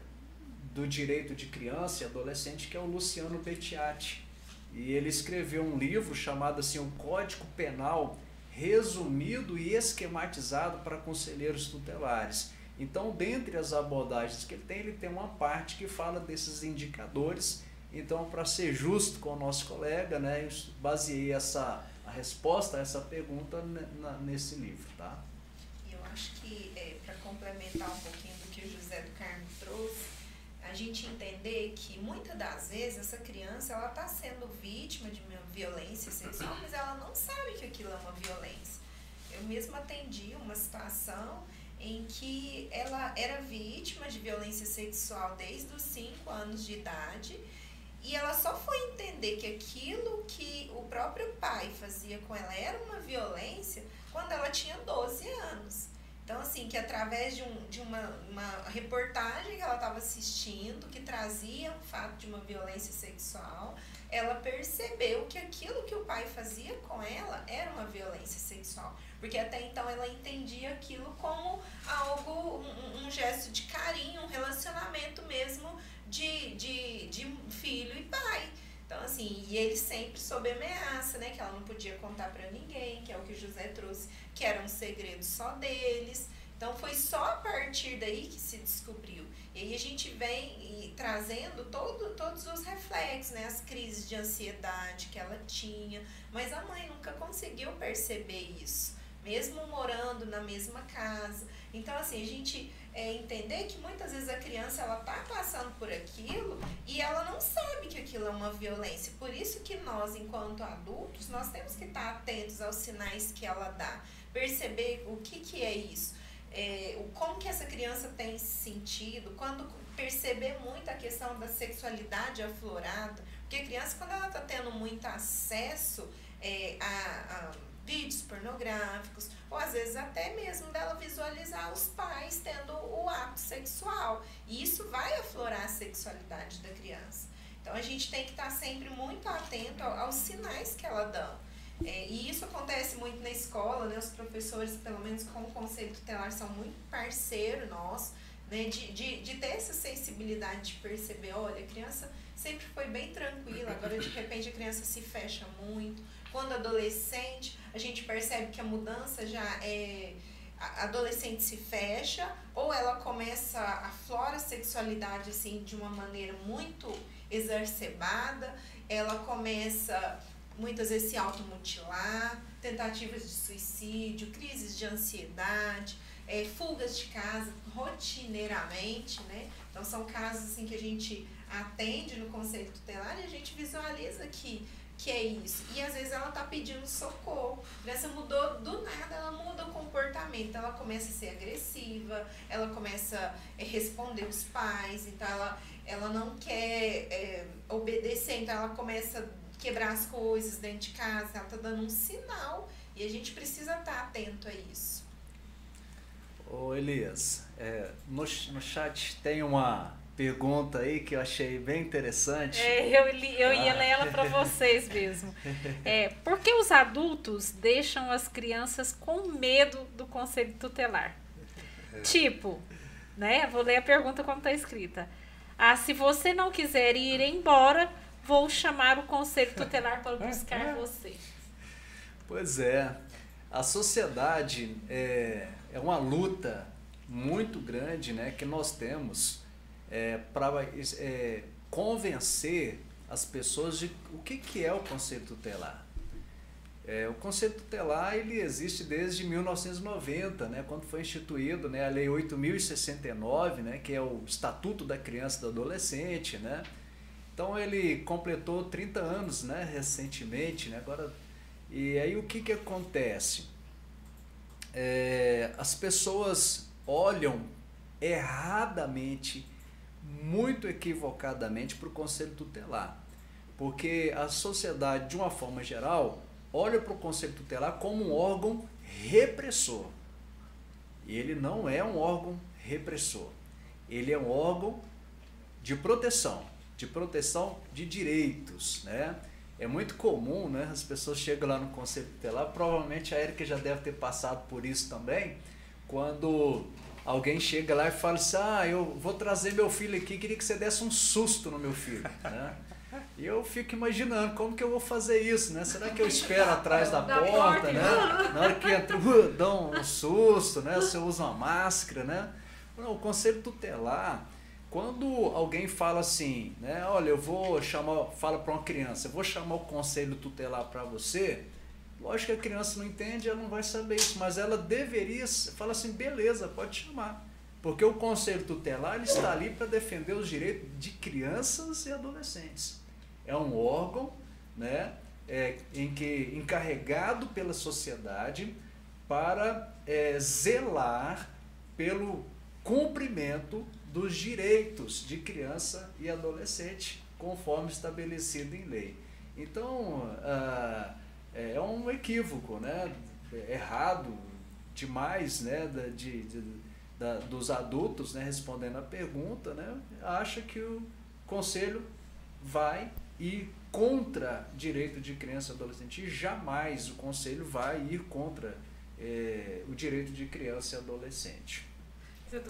do direito de criança e adolescente, que é o Luciano Bettiati. E ele escreveu um livro chamado assim, um Código Penal resumido e esquematizado para conselheiros tutelares. Então, dentre as abordagens que ele tem, ele tem uma parte que fala desses indicadores. Então, para ser justo com o nosso colega, né, eu baseei essa a resposta a essa pergunta nesse livro, tá? Eu acho que é, para complementar um pouquinho do que o José do Carmo trouxe, a gente entender que muitas das vezes essa criança ela está sendo vítima de uma violência sexual, mas ela não sabe que aquilo é uma violência. Eu mesma atendi uma situação em que ela era vítima de violência sexual desde os 5 anos de idade e ela só foi entender que aquilo que o próprio pai fazia com ela era uma violência quando ela tinha 12 anos. Então, assim, que através de, um, de uma, uma reportagem que ela estava assistindo, que trazia o fato de uma violência sexual, ela percebeu que aquilo que o pai fazia com ela era uma violência sexual. Porque até então ela entendia aquilo como algo, um, um gesto de carinho, um relacionamento mesmo de, de, de filho e pai. Então, assim, e ele sempre sob ameaça, né? Que ela não podia contar para ninguém, que é o que José trouxe, que era um segredo só deles. Então, foi só a partir daí que se descobriu. E aí a gente vem trazendo todo, todos os reflexos, né? As crises de ansiedade que ela tinha. Mas a mãe nunca conseguiu perceber isso, mesmo morando na mesma casa. Então, assim, a gente é entender que muitas vezes a criança ela tá passando por aquilo e ela não sabe que aquilo é uma violência. Por isso que nós, enquanto adultos, nós temos que estar atentos aos sinais que ela dá, perceber o que, que é isso, é, como que essa criança tem sentido, quando perceber muito a questão da sexualidade aflorada, porque a criança quando ela está tendo muito acesso é, a, a vídeos pornográficos, ou às vezes até mesmo dela visualizar os pais tendo o ato sexual. E isso vai aflorar a sexualidade da criança. Então a gente tem que estar sempre muito atento aos sinais que ela dá. É, e isso acontece muito na escola, né? Os professores, pelo menos com o conselho tutelar, são muito parceiro nosso, né? De, de, de ter essa sensibilidade de perceber, olha, a criança sempre foi bem tranquila, agora de repente a criança se fecha muito. Quando adolescente, a gente percebe que a mudança já é a adolescente se fecha ou ela começa a flora a sexualidade assim de uma maneira muito exacerbada, ela começa muitas vezes se automutilar, tentativas de suicídio, crises de ansiedade, é, fugas de casa rotineiramente, né? Então são casos assim que a gente atende no conselho tutelar e a gente visualiza que que é isso. E às vezes ela tá pedindo socorro. A criança mudou do nada, ela muda o comportamento. Ela começa a ser agressiva, ela começa a responder os pais, então ela, ela não quer é, obedecer, então ela começa a quebrar as coisas dentro de casa, ela tá dando um sinal e a gente precisa estar tá atento a isso. Ô Elias, é, no, no chat tem uma pergunta aí que eu achei bem interessante. É, eu, li, eu ia ah. ler ela para vocês mesmo. É, por que os adultos deixam as crianças com medo do conselho tutelar? Tipo, né? Vou ler a pergunta como está escrita. Ah, se você não quiser ir embora, vou chamar o conselho tutelar para buscar você. Pois é. A sociedade é, é uma luta muito grande né, que nós temos é, para é, convencer as pessoas de o que, que é o conselho tutelar. É, o conselho tutelar ele existe desde 1990, né, quando foi instituído né, a Lei 8.069, né, que é o Estatuto da Criança e do Adolescente. Né? Então ele completou 30 anos né, recentemente. Né, agora, e aí o que, que acontece? É, as pessoas olham erradamente muito equivocadamente para o conselho tutelar. Porque a sociedade, de uma forma geral, olha para o conselho tutelar como um órgão repressor. E ele não é um órgão repressor. Ele é um órgão de proteção. de proteção de direitos, né? É muito comum, né? As pessoas chegam lá no conselho tutelar, provavelmente a Erika já deve ter passado por isso também, quando alguém chega lá e fala assim, ah, eu vou trazer meu filho aqui, queria que você desse um susto no meu filho, né? E eu fico imaginando como que eu vou fazer isso, né? Será que eu espero atrás da, da porta, porta, né? Na hora que entra, uh, dá um susto, né? Se eu uso uma máscara, né? Não, o conselho tutelar, quando alguém fala assim, né? Olha, eu vou chamar, fala para uma criança, eu vou chamar o conselho tutelar para você. Lógico que a criança não entende, ela não vai saber isso, mas ela deveria, fala assim, beleza, pode chamar. Porque o conselho tutelar está ali para defender os direitos de crianças e adolescentes é um órgão né, é, em que encarregado pela sociedade para é, zelar pelo cumprimento dos direitos de criança e adolescente, conforme estabelecido em lei. Então, ah, é um equívoco, né? errado demais né? de, de, da, dos adultos né? respondendo a pergunta, né? acha que o conselho vai ir contra direito de criança e adolescente. E jamais o conselho vai ir contra é, o direito de criança e adolescente.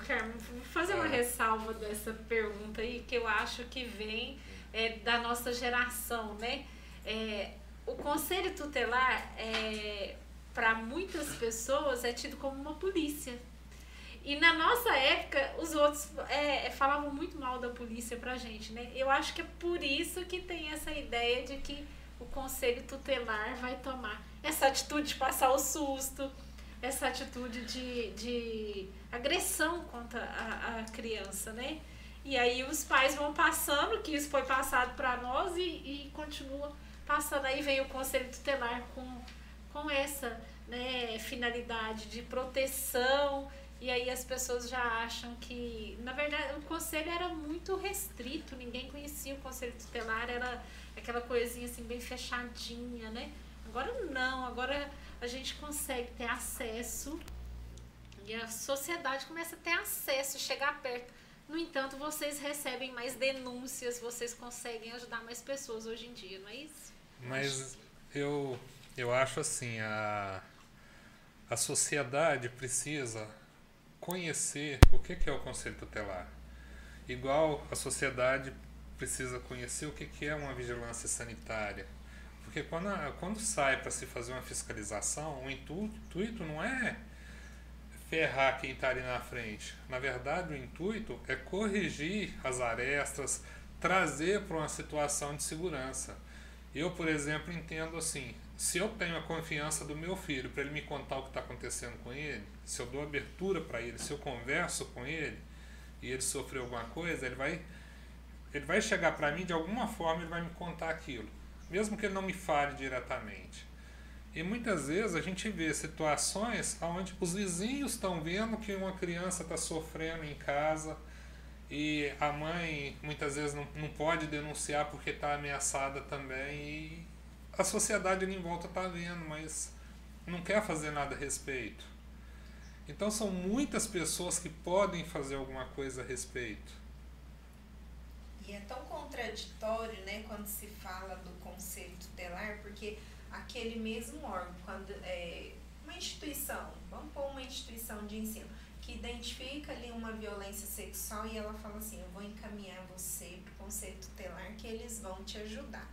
Carmen, vou fazer uma é. ressalva dessa pergunta aí, que eu acho que vem é, da nossa geração, né? É, o conselho tutelar, é, para muitas pessoas, é tido como uma polícia. E na nossa época, os outros é, é, falavam muito mal da polícia pra gente, né? Eu acho que é por isso que tem essa ideia de que o conselho tutelar vai tomar essa atitude de passar o susto, essa atitude de, de agressão contra a, a criança, né? E aí os pais vão passando, que isso foi passado para nós e, e continua passando. Aí vem o conselho tutelar com, com essa né, finalidade de proteção e aí as pessoas já acham que, na verdade, o conselho era muito restrito, ninguém conhecia o conselho tutelar, era aquela coisinha assim bem fechadinha, né? Agora não, agora a gente consegue ter acesso e a sociedade começa a ter acesso, chegar perto. No entanto, vocês recebem mais denúncias, vocês conseguem ajudar mais pessoas hoje em dia, não é isso? Mas eu, eu acho assim, a, a sociedade precisa conhecer o que é o conselho tutelar. Igual a sociedade precisa conhecer o que é uma vigilância sanitária. Porque quando, quando sai para se fazer uma fiscalização, o intuito não é ferrar quem está ali na frente. Na verdade, o intuito é corrigir as arestas, trazer para uma situação de segurança. Eu, por exemplo, entendo assim: se eu tenho a confiança do meu filho para ele me contar o que está acontecendo com ele, se eu dou abertura para ele, se eu converso com ele e ele sofreu alguma coisa, ele vai ele vai chegar para mim de alguma forma ele vai me contar aquilo, mesmo que ele não me fale diretamente. E muitas vezes a gente vê situações onde os vizinhos estão vendo que uma criança está sofrendo em casa e a mãe muitas vezes não, não pode denunciar porque está ameaçada também e a sociedade ali em volta está vendo, mas não quer fazer nada a respeito. Então são muitas pessoas que podem fazer alguma coisa a respeito. E é tão contraditório, né, quando se fala do conselho tutelar, porque aquele mesmo órgão, quando é uma instituição, vamos pôr uma instituição de ensino, que identifica ali uma violência sexual e ela fala assim, eu vou encaminhar você para o conselho tutelar que eles vão te ajudar,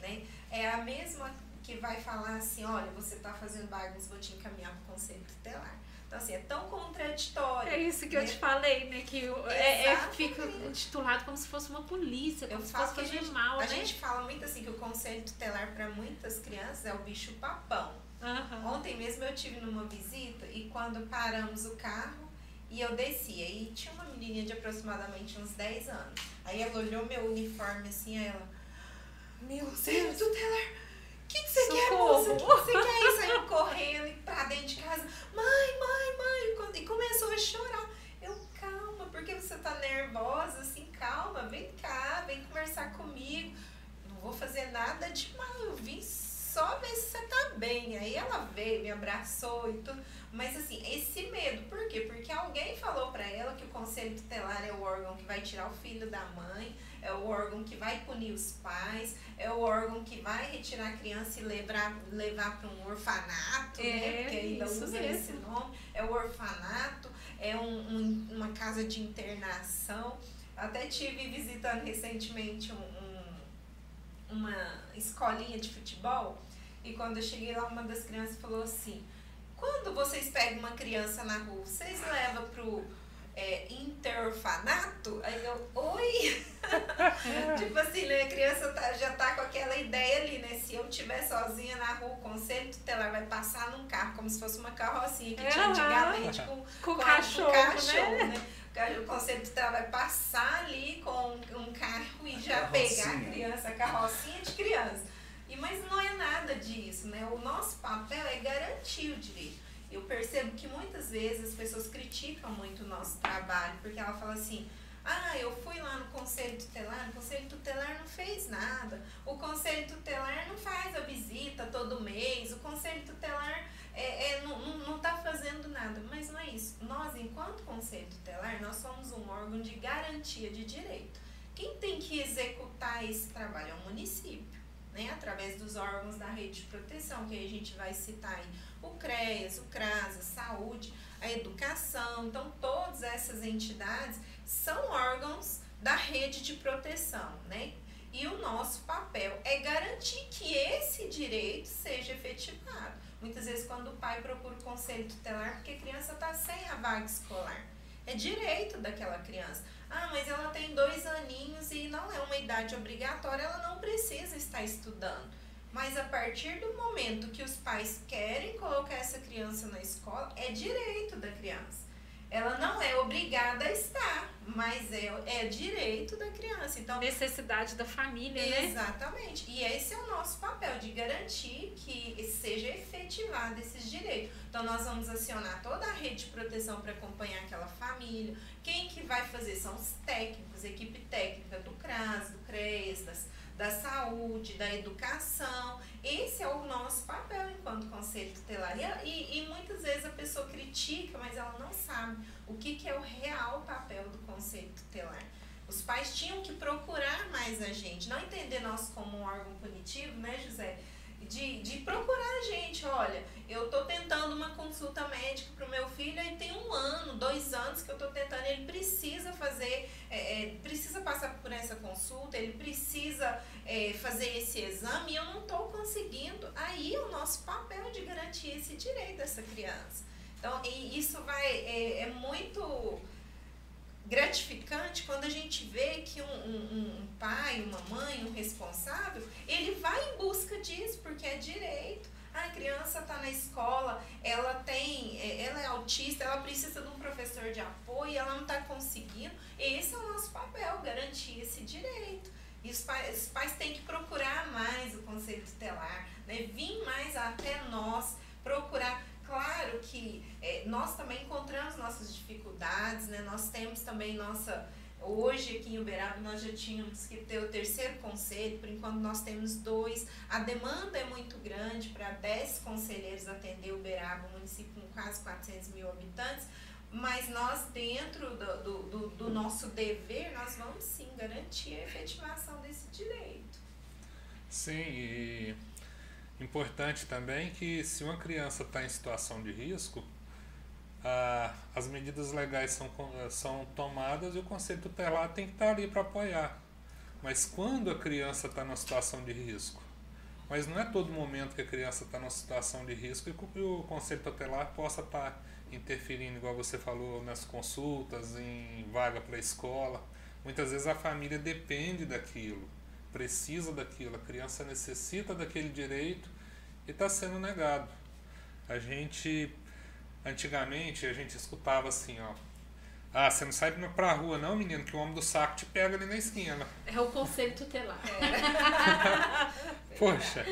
né? É a mesma que vai falar assim, olha, você está fazendo bagunça, vou te encaminhar para o conselho tutelar. Então, assim, é tão contraditório. É isso que né? eu te falei, né? Que é, é, fica titulado como se fosse uma polícia, como eu se fosse fazer gente, mal, a né? A gente fala muito assim que o conselho tutelar para muitas crianças é o bicho papão. Uhum. Ontem mesmo eu tive numa visita e quando paramos o carro e eu desci, aí tinha uma menininha de aproximadamente uns 10 anos. Aí ela olhou meu uniforme assim, aí ela, meu Deus, tutelar que, que você quer, moça? O que, você quer? E saiu correndo pra dentro de casa. Mãe, mãe, mãe. E começou a chorar. Eu, calma, porque você tá nervosa? Assim, calma, vem cá, vem conversar comigo. Não vou fazer nada de mal. Eu vim só ver se você tá bem. Aí ela veio, me abraçou e tudo. Mas assim, esse medo, por quê? Porque alguém falou para ela que o conselho tutelar é o órgão que vai tirar o filho da mãe, é o órgão que vai punir os pais, é o órgão que vai retirar a criança e levar, levar para um orfanato, é, né? Porque ainda usa mesmo. esse nome. É o orfanato, é um, um, uma casa de internação. Até tive visitando recentemente um, uma escolinha de futebol e quando eu cheguei lá, uma das crianças falou assim quando vocês pegam uma criança na rua, vocês levam pro é, interorfanato? Aí eu, oi? tipo assim, né? A criança tá, já tá com aquela ideia ali, né? Se eu estiver sozinha na rua, o conselho tutelar vai passar num carro, como se fosse uma carrocinha que tinha antigamente com, com, com cachorro, com cachorro né? né? O conselho tutelar vai passar ali com um carro e já pegar a criança, a carrocinha de criança. E, mas não é nada disso, né? O nosso papel é garantir o direito. Eu percebo que muitas vezes as pessoas criticam muito o nosso trabalho, porque ela fala assim, ah, eu fui lá no conselho tutelar, o conselho tutelar não fez nada, o conselho tutelar não faz a visita todo mês, o conselho tutelar é, é, não, não, não tá fazendo nada. Mas não é isso. Nós, enquanto conselho tutelar, nós somos um órgão de garantia de direito. Quem tem que executar esse trabalho é o município né, através dos órgãos da rede de proteção, que aí a gente vai citar aí o CREAS, o CRAS, a saúde, a educação. Então, todas essas entidades são órgãos da rede de proteção, né? E o nosso papel é garantir que esse direito seja efetivado. Muitas vezes, quando o pai procura o conselho tutelar, porque a criança está sem a vaga escolar, é direito daquela criança. Ah, mas ela tem dois aninhos e não é uma idade obrigatória, ela não precisa estar estudando. Mas a partir do momento que os pais querem colocar essa criança na escola, é direito da criança. Ela não é obrigada a estar, mas é, é direito da criança. Então, necessidade da família, né? Exatamente. E esse é o nosso papel, de garantir que seja efetivado esses direitos. Então, nós vamos acionar toda a rede de proteção para acompanhar aquela família. Quem que vai fazer? São os técnicos, a equipe técnica do CRAS, do CREAS, das, da saúde, da educação. Esse é o nosso papel enquanto conselho tutelar. E, e, muitas vezes a pessoa critica, mas ela não sabe o que, que é o real papel do conselho tutelar. Os pais tinham que procurar mais a gente, não entender nós como um órgão punitivo, né, José? De, de procurar a gente, olha, eu tô tentando uma consulta médica para o meu filho e tem um ano, dois anos que eu tô tentando, ele precisa fazer, é, é, precisa passar por essa consulta, ele precisa é, fazer esse exame e eu não estou conseguindo. Aí é o nosso papel de garantir esse direito dessa criança. Então, isso vai, é, é muito gratificante quando a gente vê que um, um, um, pai, uma mãe, um responsável, ele vai em busca disso, porque é direito. A criança está na escola, ela tem, é, ela é autista, ela precisa de um professor de apoio, ela não está conseguindo. Esse é o nosso papel, garantir esse direito. E os pais, os pais têm que procurar mais o conselho tutelar, né? vir mais até nós, procurar Claro que é, nós também encontramos nossas dificuldades, né? Nós temos também nossa. Hoje aqui em Uberaba nós já tínhamos que ter o terceiro conselho, por enquanto nós temos dois. A demanda é muito grande para 10 conselheiros atender Uberaba, um município com quase 400 mil habitantes, mas nós dentro do, do, do, do nosso dever, nós vamos sim garantir a efetivação desse direito. Sim, e Importante também que se uma criança está em situação de risco, as medidas legais são, são tomadas e o Conselho Tutelar tem que estar tá ali para apoiar. Mas quando a criança está numa situação de risco? Mas não é todo momento que a criança está numa situação de risco e que o Conselho Tutelar possa estar tá interferindo, igual você falou, nas consultas, em vaga para a escola. Muitas vezes a família depende daquilo precisa daquilo, a criança necessita daquele direito e está sendo negado. A gente, antigamente, a gente escutava assim, ó. Ah, você não sai pra rua não, menino, que o homem do saco te pega ali na esquina. É o conselho tutelar. É. Poxa,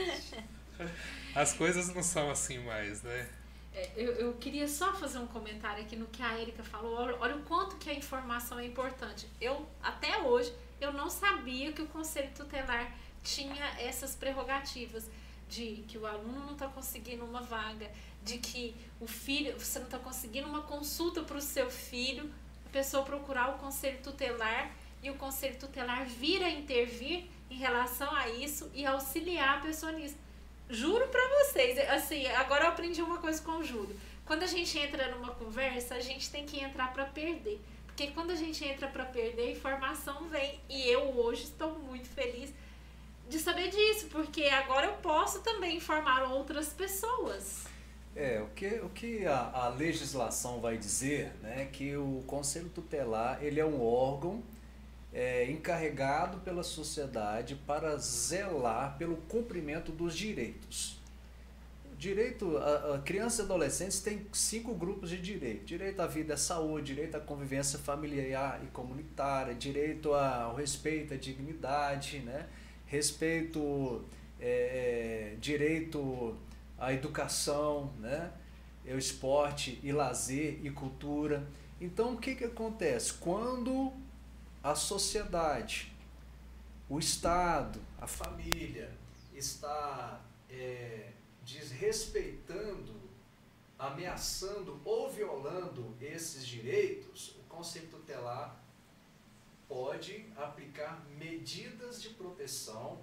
as coisas não são assim mais, né? É, eu, eu queria só fazer um comentário aqui no que a Erika falou. Olha, olha o quanto que a informação é importante. Eu, até hoje, eu não sabia que o Conselho Tutelar tinha essas prerrogativas de que o aluno não está conseguindo uma vaga, de que o filho, você não está conseguindo uma consulta para o seu filho, a pessoa procurar o conselho tutelar e o conselho tutelar vir a intervir em relação a isso e auxiliar a pessoa nisso. Juro para vocês, assim, agora eu aprendi uma coisa com o Júlio. Quando a gente entra numa conversa, a gente tem que entrar para perder. Porque quando a gente entra para perder, informação vem. E eu hoje estou muito feliz de saber disso, porque agora eu posso também informar outras pessoas. É, o que, o que a, a legislação vai dizer, né, que o Conselho Tutelar, ele é um órgão é, encarregado pela sociedade para zelar pelo cumprimento dos direitos. Direito, a, a crianças e adolescentes têm cinco grupos de direito. Direito à vida à saúde, direito à convivência familiar e comunitária, direito ao respeito à dignidade, né? respeito, é, direito à educação, né? o esporte e lazer e cultura. Então o que, que acontece? Quando a sociedade, o Estado, a família está é, desrespeitando, ameaçando ou violando esses direitos, o Conselho Tutelar pode aplicar medidas de proteção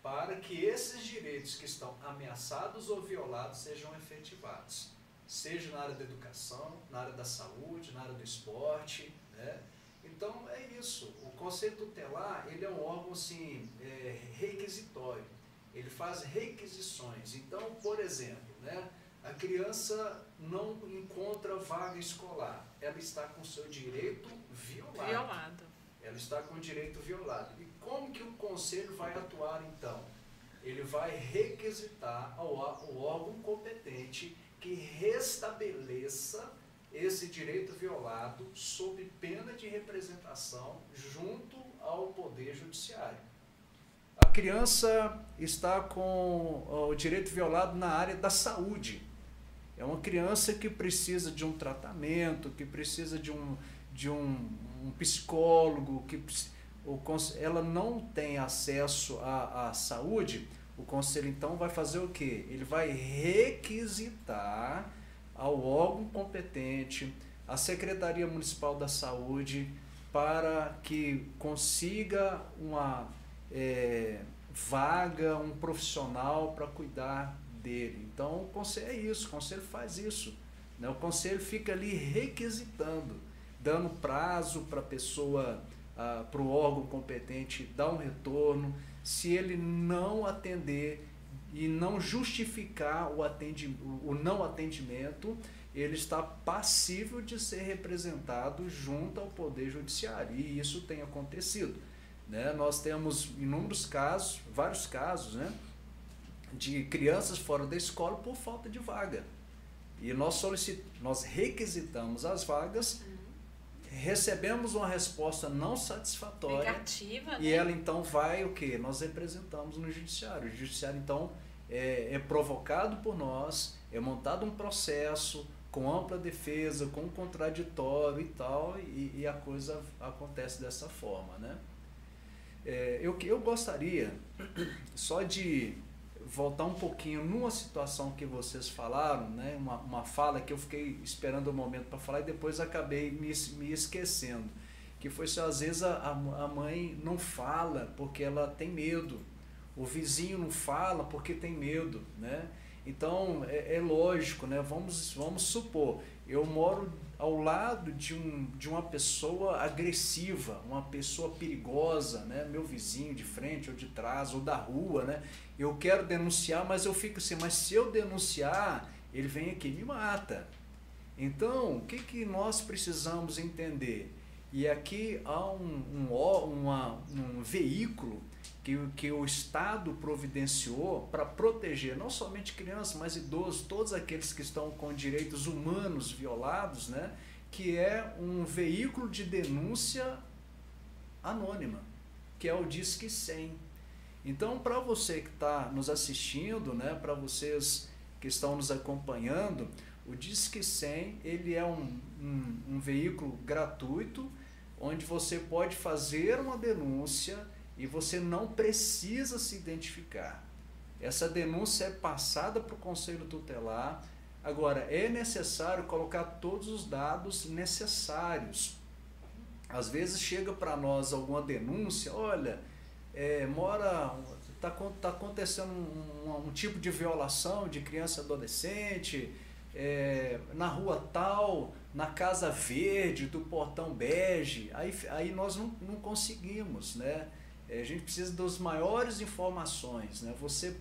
para que esses direitos que estão ameaçados ou violados sejam efetivados. Seja na área da educação, na área da saúde, na área do esporte, né? Então é isso. O Conselho Tutelar ele é um órgão assim, é, requisitório. Ele faz requisições. Então, por exemplo, né, a criança não encontra vaga escolar. Ela está com seu direito violado. Violado. Ela está com o direito violado. E como que o conselho vai atuar então? Ele vai requisitar ao, ao órgão competente que restabeleça esse direito violado sob pena de representação junto ao Poder Judiciário. A criança está com o direito violado na área da saúde. É uma criança que precisa de um tratamento, que precisa de um, de um, um psicólogo, que o, ela não tem acesso à, à saúde, o conselho então vai fazer o quê? Ele vai requisitar ao órgão competente, à Secretaria Municipal da Saúde, para que consiga uma é, vaga, um profissional para cuidar dele. Então, o conselho é isso, o conselho faz isso. Né? O conselho fica ali requisitando, dando prazo para a pessoa, ah, para o órgão competente dar um retorno. Se ele não atender, e não justificar o, atendi o não atendimento, ele está passível de ser representado junto ao Poder Judiciário. E isso tem acontecido. Né? Nós temos inúmeros casos, vários casos, né? de crianças fora da escola por falta de vaga. E nós, solicit... nós requisitamos as vagas, recebemos uma resposta não satisfatória. Negativa, E né? ela então vai o que? Nós representamos no judiciário. O judiciário então é, é provocado por nós, é montado um processo com ampla defesa, com contraditório e tal, e, e a coisa acontece dessa forma, né? É, eu, eu gostaria só de voltar um pouquinho numa situação que vocês falaram, né? uma, uma fala que eu fiquei esperando o um momento para falar e depois acabei me, me esquecendo. Que foi se às vezes a, a mãe não fala porque ela tem medo, o vizinho não fala porque tem medo, né? Então é, é lógico, né? Vamos, vamos supor, eu moro ao lado de, um, de uma pessoa agressiva, uma pessoa perigosa, né? Meu vizinho de frente ou de trás ou da rua, né? Eu quero denunciar, mas eu fico assim, mas se eu denunciar, ele vem aqui e me mata. Então, o que, que nós precisamos entender? E aqui há um, um, uma, um veículo que, que o Estado providenciou para proteger não somente crianças, mas idosos, todos aqueles que estão com direitos humanos violados, né? que é um veículo de denúncia anônima, que é o Disque 100. Então, para você que está nos assistindo, né, para vocês que estão nos acompanhando, o Disque 100 ele é um, um, um veículo gratuito onde você pode fazer uma denúncia e você não precisa se identificar. Essa denúncia é passada para o Conselho Tutelar. Agora, é necessário colocar todos os dados necessários. Às vezes chega para nós alguma denúncia, olha, é, mora, está tá acontecendo um, um, um, tipo de violação de criança e adolescente, é, na rua tal, na casa verde, do portão bege, aí, aí nós não, não conseguimos, né? É, a gente precisa das maiores informações, né? Você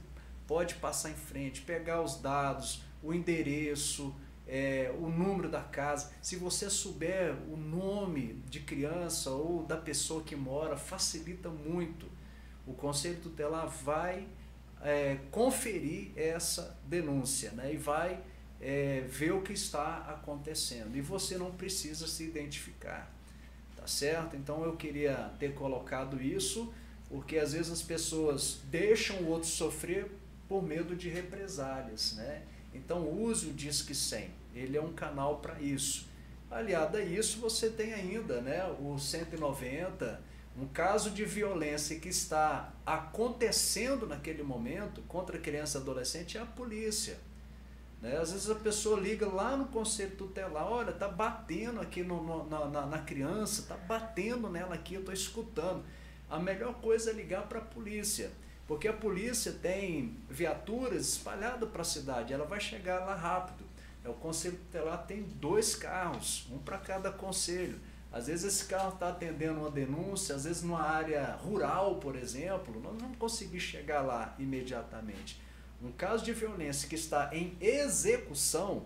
pode passar em frente, pegar os dados, o endereço, é, o número da casa. Se você souber o nome de criança ou da pessoa que mora, facilita muito. O Conselho Tutelar vai é, conferir essa denúncia né? e vai é, ver o que está acontecendo. E você não precisa se identificar. Tá certo? Então eu queria ter colocado isso, porque às vezes as pessoas deixam o outro sofrer por medo de represálias, né? Então use o Disque 100, ele é um canal para isso. Aliado a isso, você tem ainda né, o 190, um caso de violência que está acontecendo naquele momento contra criança e adolescente é a polícia. Né? Às vezes a pessoa liga lá no conselho tutelar, olha, tá batendo aqui no, no, na, na criança, tá batendo nela aqui, eu estou escutando. A melhor coisa é ligar para a polícia. Porque a polícia tem viaturas espalhadas para a cidade, ela vai chegar lá rápido. É, o conselho tutelar tem dois carros, um para cada conselho. Às vezes esse carro está atendendo uma denúncia, às vezes numa área rural, por exemplo, nós não conseguimos chegar lá imediatamente. Um caso de violência que está em execução,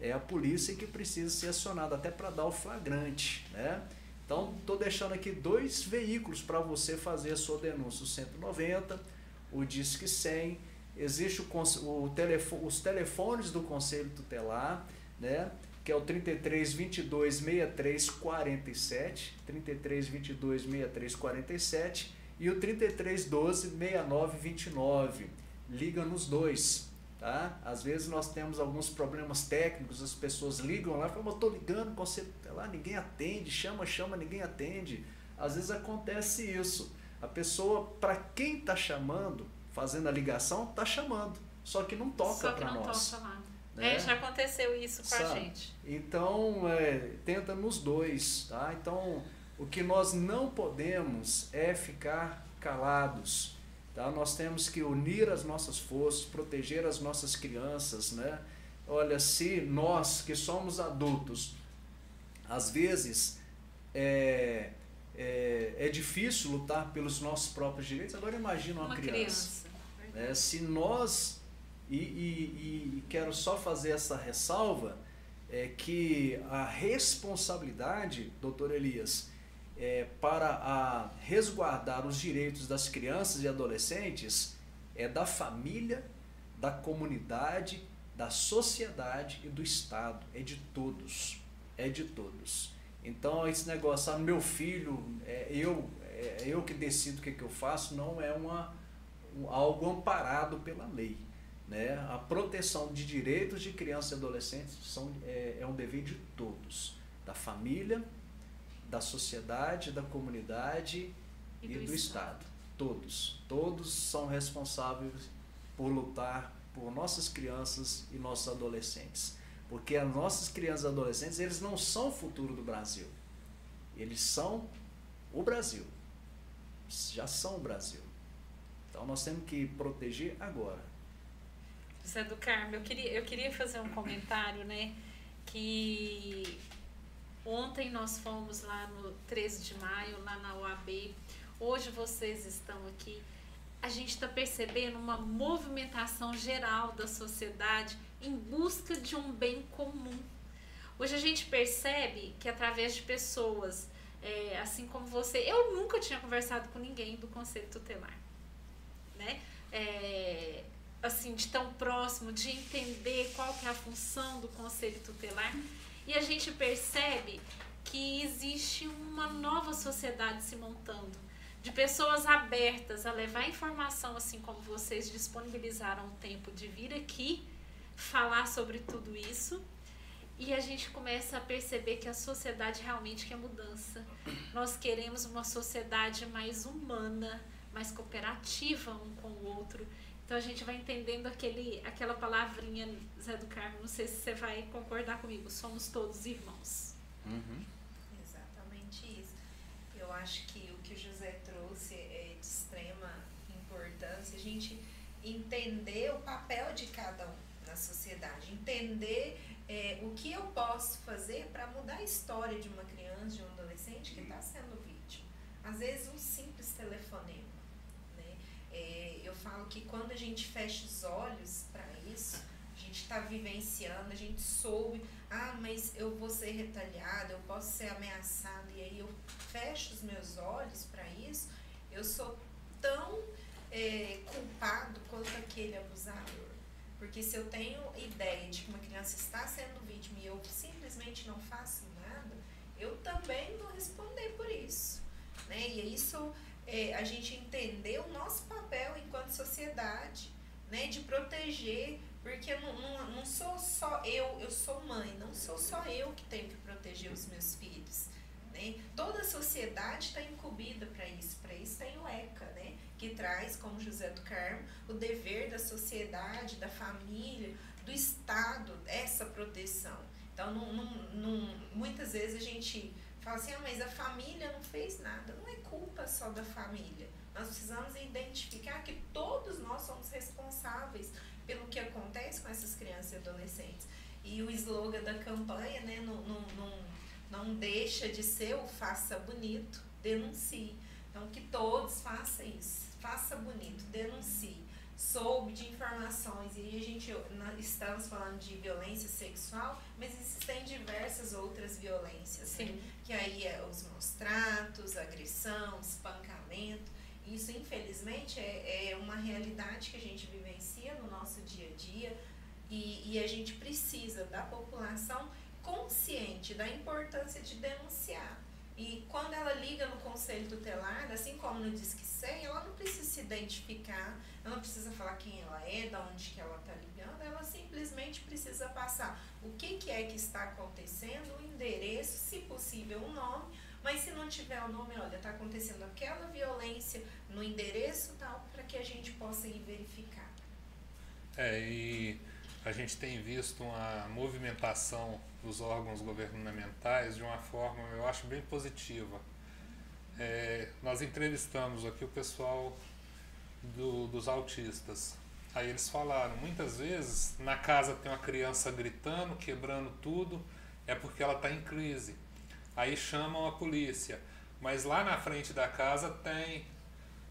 é a polícia que precisa ser acionada até para dar o flagrante. Né? Então, estou deixando aqui dois veículos para você fazer a sua denúncia: o 190 o Disque 100, existe o, o telefone, os telefones do Conselho Tutelar, né? que é o 33 22 63 47, 33 22 63 47 e o 33 12 69 29. Liga nos dois, tá? Às vezes nós temos alguns problemas técnicos, as pessoas ligam lá e falam, eu estou ligando, conselho tutelar, ninguém atende, chama, chama, ninguém atende. Às vezes acontece isso. A pessoa, para quem está chamando, fazendo a ligação, está chamando. Só que não toca para nós. Toca lá. Né? É, já aconteceu isso com a gente. Então, é, tenta nos dois, tá? Então, o que nós não podemos é ficar calados, tá? Nós temos que unir as nossas forças, proteger as nossas crianças, né? Olha, se nós que somos adultos, às vezes, é, é, é difícil lutar pelos nossos próprios direitos. Agora imagina uma, uma criança. criança. Né? Se nós, e, e, e, quero só fazer essa ressalva, é que a responsabilidade, doutor Elias, é, para a resguardar os direitos das crianças e adolescentes é da família, da comunidade, da sociedade e do Estado. É de todos. É de todos. Então, esse negócio, ah, meu filho, é, eu, é, eu que decido o que, que eu faço, não é uma, um, algo amparado pela lei. Né? A proteção de direitos de crianças e adolescentes são, é, é um dever de todos, da família, da sociedade, da comunidade e, e do, do Estado. Estado. Todos. Todos são responsáveis por lutar por nossas crianças e nossos adolescentes. Porque as nossas crianças e adolescentes, eles não são o futuro do Brasil. Eles são o Brasil. Já são o Brasil. Então nós temos que proteger agora. Zé do Carmo, eu queria, eu queria fazer um comentário, né? Que ontem nós fomos lá no 13 de maio, lá na UAB. Hoje vocês estão aqui. A gente está percebendo uma movimentação geral da sociedade em busca de um bem comum. Hoje a gente percebe que através de pessoas, é, assim como você, eu nunca tinha conversado com ninguém do Conselho Tutelar, né? É, assim, de tão próximo, de entender qual que é a função do Conselho Tutelar. E a gente percebe que existe uma nova sociedade se montando, de pessoas abertas a levar informação, assim como vocês disponibilizaram o tempo de vir aqui falar sobre tudo isso e a gente começa a perceber que a sociedade realmente quer mudança. Nós queremos uma sociedade mais humana, mais cooperativa um com o outro, Então a gente vai entendendo aquele, aquela palavrinha, Zé do Carmo, não sei se você vai concordar comigo, somos todos irmãos. Uhum. Exatamente isso. Eu acho que o que o José trouxe é de extrema importância, a gente entender o papel de cada um na sociedade, entender é, o que eu posso fazer para mudar a história de uma criança, de um adolescente que está sendo vítima. Às vezes um simples telefonema. É, eu falo que quando a gente fecha os olhos para isso, a gente está vivenciando, a gente soube, ah, mas eu vou ser retalhada, eu posso ser ameaçada, e aí eu fecho os meus olhos para isso, eu sou tão é, culpado quanto aquele abusador. Porque se eu tenho ideia de que uma criança está sendo vítima e eu simplesmente não faço nada, eu também vou responder por isso. Né? E é isso é, a gente entender o nosso papel enquanto sociedade, né? de proteger, porque não, não, não sou só eu, eu sou mãe, não sou só eu que tenho que proteger os meus filhos. Né? Toda a sociedade está incumbida para isso, para isso tem o ECA, né? que traz, como José do Carmo, o dever da sociedade, da família, do Estado, essa proteção. Então, não, não, não, muitas vezes a gente fala assim, ah, mas a família não fez nada. Não é culpa só da família. Nós precisamos identificar que todos nós somos responsáveis pelo que acontece com essas crianças e adolescentes. E o slogan da campanha né, não, não, não, não deixa de ser o faça bonito, denuncie. Então, que todos façam isso faça bonito, denuncie, soube de informações, e a gente estamos falando de violência sexual, mas existem diversas outras violências, né? que aí é os maus tratos, agressão, espancamento, isso infelizmente é, é uma realidade que a gente vivencia no nosso dia a dia, e, e a gente precisa da população consciente da importância de denunciar. E quando ela liga no conselho tutelar, assim como no Disque 100, ela não precisa se identificar, ela não precisa falar quem ela é, de onde que ela está ligando, ela simplesmente precisa passar o que, que é que está acontecendo, o endereço, se possível o nome, mas se não tiver o nome, olha, está acontecendo aquela violência no endereço tal, para que a gente possa ir verificar. É, e a gente tem visto uma movimentação dos órgãos governamentais de uma forma, eu acho, bem positiva. É, nós entrevistamos aqui o pessoal do, dos autistas. Aí eles falaram, muitas vezes na casa tem uma criança gritando, quebrando tudo, é porque ela está em crise. Aí chamam a polícia. Mas lá na frente da casa tem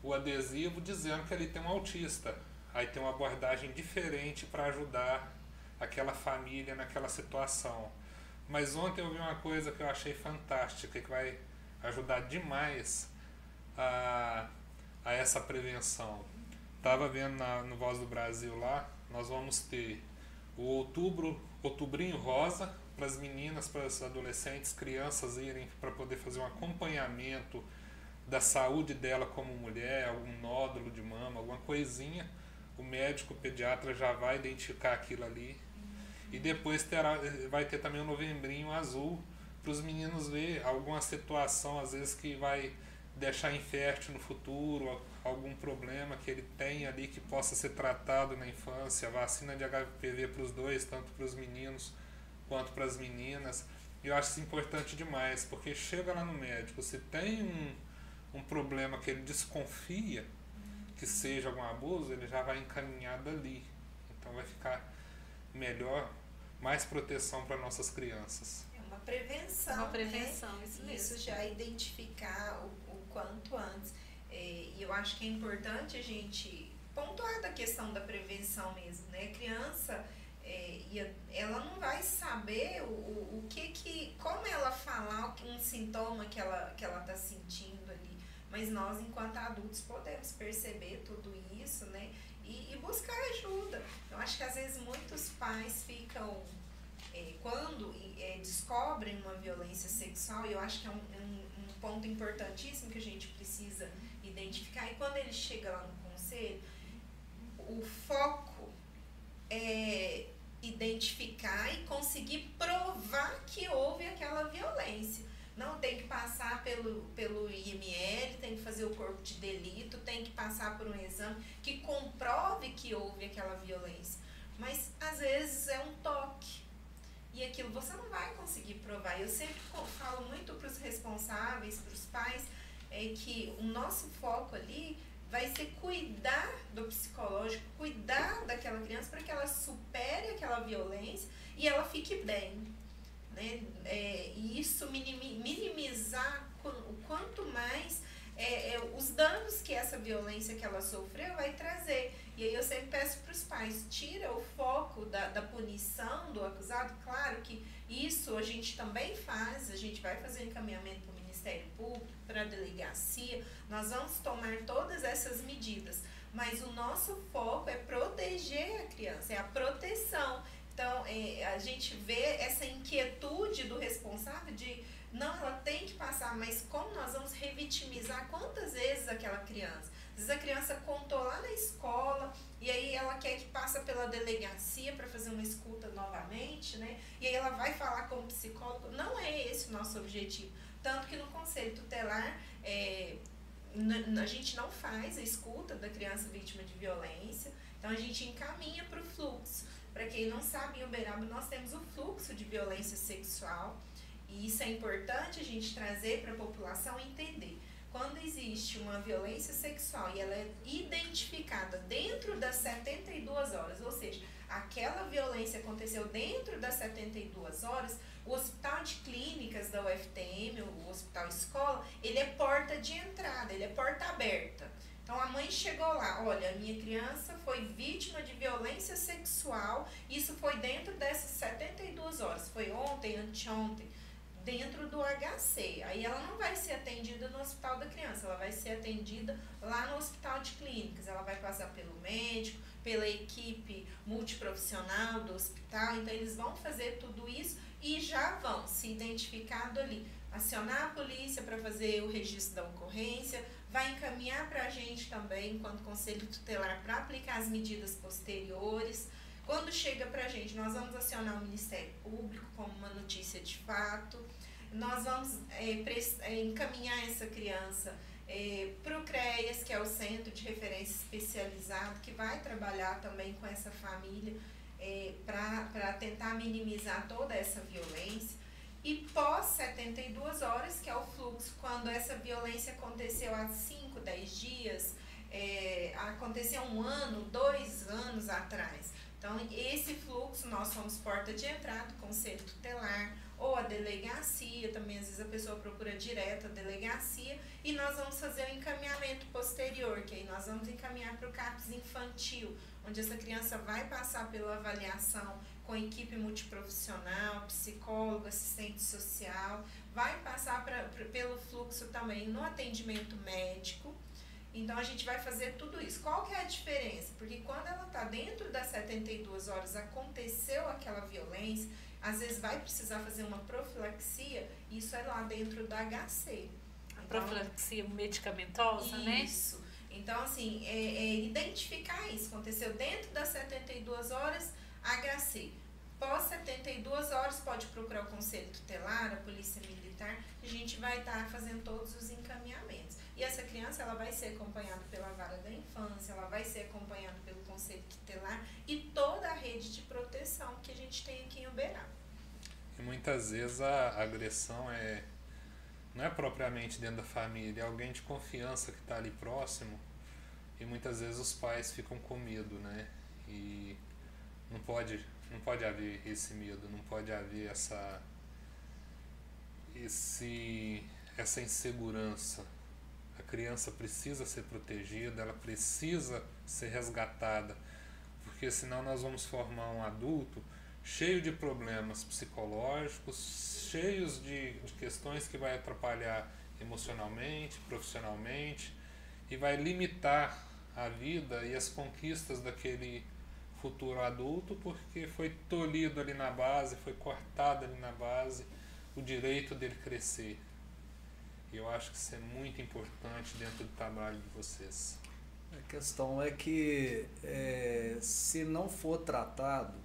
o adesivo dizendo que ali tem um autista. Aí tem uma abordagem diferente para ajudar aquela família naquela situação. Mas ontem eu vi uma coisa que eu achei fantástica, que vai ajudar demais a, a essa prevenção. Estava vendo na, no Voz do Brasil lá, nós vamos ter o outubro, outubrinho rosa, para as meninas, para as adolescentes, crianças irem para poder fazer um acompanhamento da saúde dela como mulher, algum nódulo de mama, alguma coisinha, o médico o pediatra já vai identificar aquilo ali e depois terá, vai ter também o novembrinho azul para os meninos ver alguma situação, às vezes, que vai deixar infértil no futuro, algum problema que ele tem ali que possa ser tratado na infância, vacina de HPV para os dois, tanto para os meninos quanto para as meninas. Eu acho isso importante demais, porque chega lá no médico, se tem um, um problema que ele desconfia que seja algum abuso, ele já vai encaminhado ali. Então vai ficar melhor, mais proteção para nossas crianças. É uma prevenção. Uma prevenção, né? isso mesmo. Isso já identificar o, o quanto antes. É, e eu acho que é importante a gente pontuar da questão da prevenção mesmo, né? Criança, é, ela não vai saber o, o, o que que, como ela falar um sintoma que ela que ela está sentindo ali, mas nós enquanto adultos podemos perceber tudo isso, né? E, e buscar ajuda. Eu acho que às vezes muitos pais ficam, é, quando é, descobrem uma violência sexual, e eu acho que é um, um, um, ponto importantíssimo que a gente precisa identificar, e quando ele chega lá no conselho, o foco é identificar e conseguir provar que houve aquela violência. Não, tem que passar pelo, pelo IML, tem que fazer o corpo de delito, tem que passar por um exame que comprove que houve aquela violência. Mas às vezes é um toque. E aquilo você não vai conseguir provar. Eu sempre falo muito para os responsáveis, para os pais, é que o nosso foco ali vai ser cuidar do psicológico, cuidar daquela criança para que ela supere aquela violência e ela fique bem. Né? É, e isso minimizar o quanto mais é, é, os danos que essa violência que ela sofreu vai trazer. E aí eu sempre peço para os pais, tira o foco da, da punição do acusado. Claro que isso a gente também faz, a gente vai fazer encaminhamento para o Ministério Público, para a delegacia, nós vamos tomar todas essas medidas. Mas o nosso foco é proteger a criança, é a proteção. Então, é, a gente vê essa inquietude do responsável de não, ela tem que passar, mas como nós vamos revitimizar quantas vezes aquela criança? Às vezes a criança contou lá na escola e aí ela quer que passe pela delegacia para fazer uma escuta novamente, né? E aí ela vai falar com o psicólogo. Não é esse o nosso objetivo. Tanto que no conselho tutelar é, a gente não faz a escuta da criança vítima de violência, então a gente encaminha para o fluxo. Para quem não sabe, em Uberaba nós temos o fluxo de violência sexual e isso é importante a gente trazer para a população entender. Quando existe uma violência sexual e ela é identificada dentro das 72 horas, ou seja, aquela violência aconteceu dentro das 72 horas, o hospital de clínicas da UFTM, o hospital escola, ele é porta de entrada, ele é porta aberta. Então a mãe chegou lá, olha, minha criança foi vítima de violência sexual, isso foi dentro dessas 72 horas, foi ontem, anteontem dentro do HC. Aí ela não vai ser atendida no hospital da criança, ela vai ser atendida lá no hospital de clínicas. Ela vai passar pelo médico, pela equipe multiprofissional do hospital. Então eles vão fazer tudo isso e já vão se identificado ali, acionar a polícia para fazer o registro da ocorrência, vai encaminhar para a gente também, enquanto conselho tutelar, para aplicar as medidas posteriores. Quando chega para a gente, nós vamos acionar o Ministério Público como uma notícia de fato nós vamos é, é, encaminhar essa criança é, para o CREAS, que é o Centro de Referência Especializado, que vai trabalhar também com essa família é, para tentar minimizar toda essa violência. E pós 72 horas, que é o fluxo, quando essa violência aconteceu há 5, 10 dias, é, aconteceu um ano, dois anos atrás. Então, esse fluxo, nós somos porta de entrada, conselho tutelar, ou a delegacia, também às vezes a pessoa procura direto a delegacia, e nós vamos fazer o encaminhamento posterior, que aí nós vamos encaminhar para o CAPS infantil, onde essa criança vai passar pela avaliação com equipe multiprofissional, psicólogo, assistente social, vai passar pra, pra, pelo fluxo também no atendimento médico. Então a gente vai fazer tudo isso. Qual que é a diferença? Porque quando ela está dentro das 72 horas, aconteceu aquela violência, às vezes vai precisar fazer uma profilaxia, isso é lá dentro da HC. A então, profilaxia medicamentosa, isso. né? Isso. Então, assim, é, é identificar isso. Aconteceu dentro das 72 horas, HC. Pós 72 horas, pode procurar o Conselho Tutelar, a Polícia Militar, a gente vai estar tá fazendo todos os encaminhamentos. E essa criança, ela vai ser acompanhada pela vara da infância, ela vai ser acompanhada pelo Conselho Tutelar e toda a rede de proteção que a gente tem aqui em Uberaba. E muitas vezes a agressão é não é propriamente dentro da família, é alguém de confiança que está ali próximo e muitas vezes os pais ficam com medo, né? E não pode, não pode haver esse medo, não pode haver essa esse essa insegurança. A criança precisa ser protegida, ela precisa ser resgatada, porque senão nós vamos formar um adulto cheio de problemas psicológicos, cheios de, de questões que vai atrapalhar emocionalmente, profissionalmente e vai limitar a vida e as conquistas daquele futuro adulto porque foi tolhido ali na base, foi cortado ali na base o direito dele crescer. E eu acho que isso é muito importante dentro do trabalho de vocês. A questão é que é, se não for tratado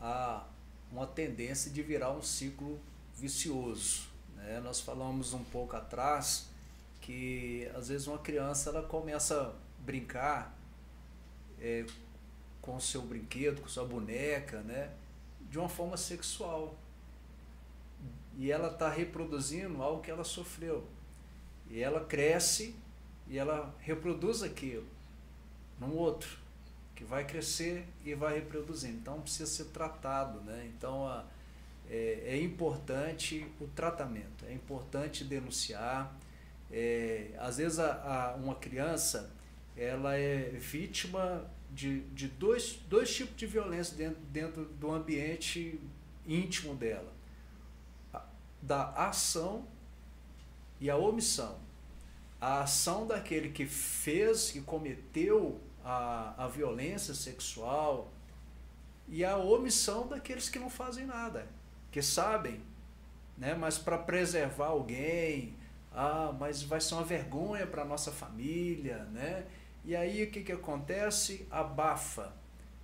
há uma tendência de virar um ciclo vicioso. Né? Nós falamos um pouco atrás que às vezes uma criança ela começa a brincar é, com o seu brinquedo, com sua boneca, né? de uma forma sexual. E ela está reproduzindo algo que ela sofreu. E ela cresce e ela reproduz aquilo num outro, que vai crescer e vai reproduzindo. Então precisa ser tratado. Né? Então a, é, é importante o tratamento, é importante denunciar. É, às vezes a, a, uma criança ela é vítima de, de dois, dois tipos de violência dentro, dentro do ambiente íntimo dela. Da ação e a omissão. A ação daquele que fez, que cometeu a, a violência sexual e a omissão daqueles que não fazem nada, que sabem, né? mas para preservar alguém, ah, mas vai ser uma vergonha para nossa família, né? E aí o que, que acontece? Abafa.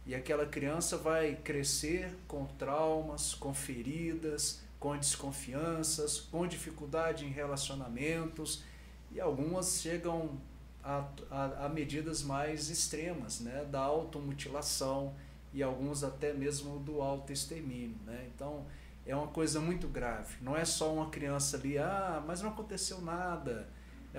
E aquela criança vai crescer com traumas, com feridas, com desconfianças, com dificuldade em relacionamentos e algumas chegam a, a, a medidas mais extremas, né? da automutilação e alguns até mesmo do autoextermínio. Né? Então é uma coisa muito grave. Não é só uma criança ali, ah, mas não aconteceu nada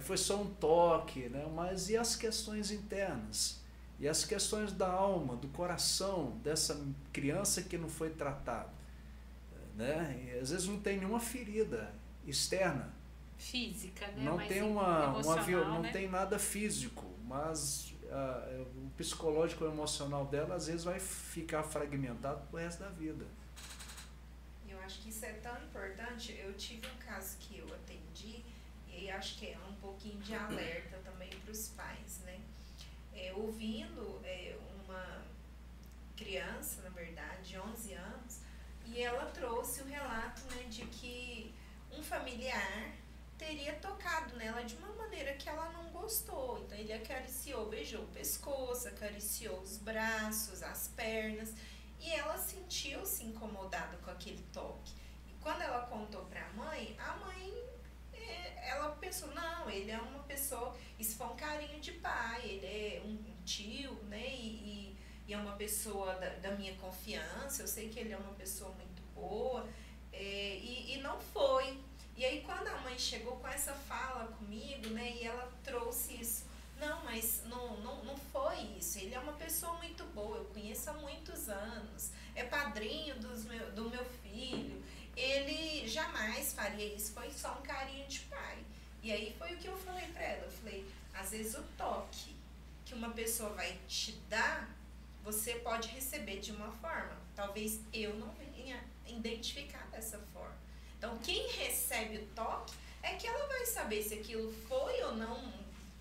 foi só um toque, né? mas e as questões internas? E as questões da alma, do coração dessa criança que não foi tratada? Né? E às vezes não tem nenhuma ferida externa. Física, né? Não tem uma, uma não né? tem nada físico, mas uh, o psicológico e emocional dela às vezes vai ficar fragmentado pro resto da vida. Eu acho que isso é tão importante. Eu tive um caso que acho que é um pouquinho de alerta também para os pais, né? É, ouvindo é, uma criança, na verdade, de 11 anos, e ela trouxe o relato né, de que um familiar teria tocado nela de uma maneira que ela não gostou. Então ele acariciou, beijou o pescoço, acariciou os braços, as pernas, e ela sentiu-se incomodada com aquele toque. E quando ela contou para a mãe, a mãe ela pensou, não, ele é uma pessoa, isso foi um carinho de pai, ele é um, tio, né? E, e, e, é uma pessoa da, da, minha confiança, eu sei que ele é uma pessoa muito boa, é, e, e não foi. E aí quando a mãe chegou com essa fala comigo, né, e ela trouxe isso, não, mas não, não, não foi isso. Ele é uma pessoa muito boa, eu conheço há muitos anos, é padrinho dos meu, do meu filho jamais faria isso, foi só um carinho de pai. E aí foi o que eu falei para ela, eu falei, às vezes o toque que uma pessoa vai te dar, você pode receber de uma forma. Talvez eu não venha identificar dessa forma. Então, quem recebe o toque é que ela vai saber se aquilo foi ou não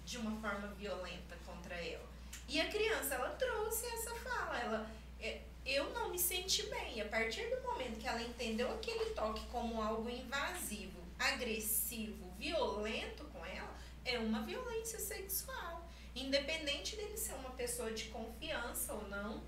de uma forma violenta contra ela. E a criança, ela trouxe essa fala, ela eu não me senti bem. A partir do momento que ela entendeu aquele toque como algo invasivo, agressivo, violento com ela, é uma violência sexual. Independente dele ser uma pessoa de confiança ou não,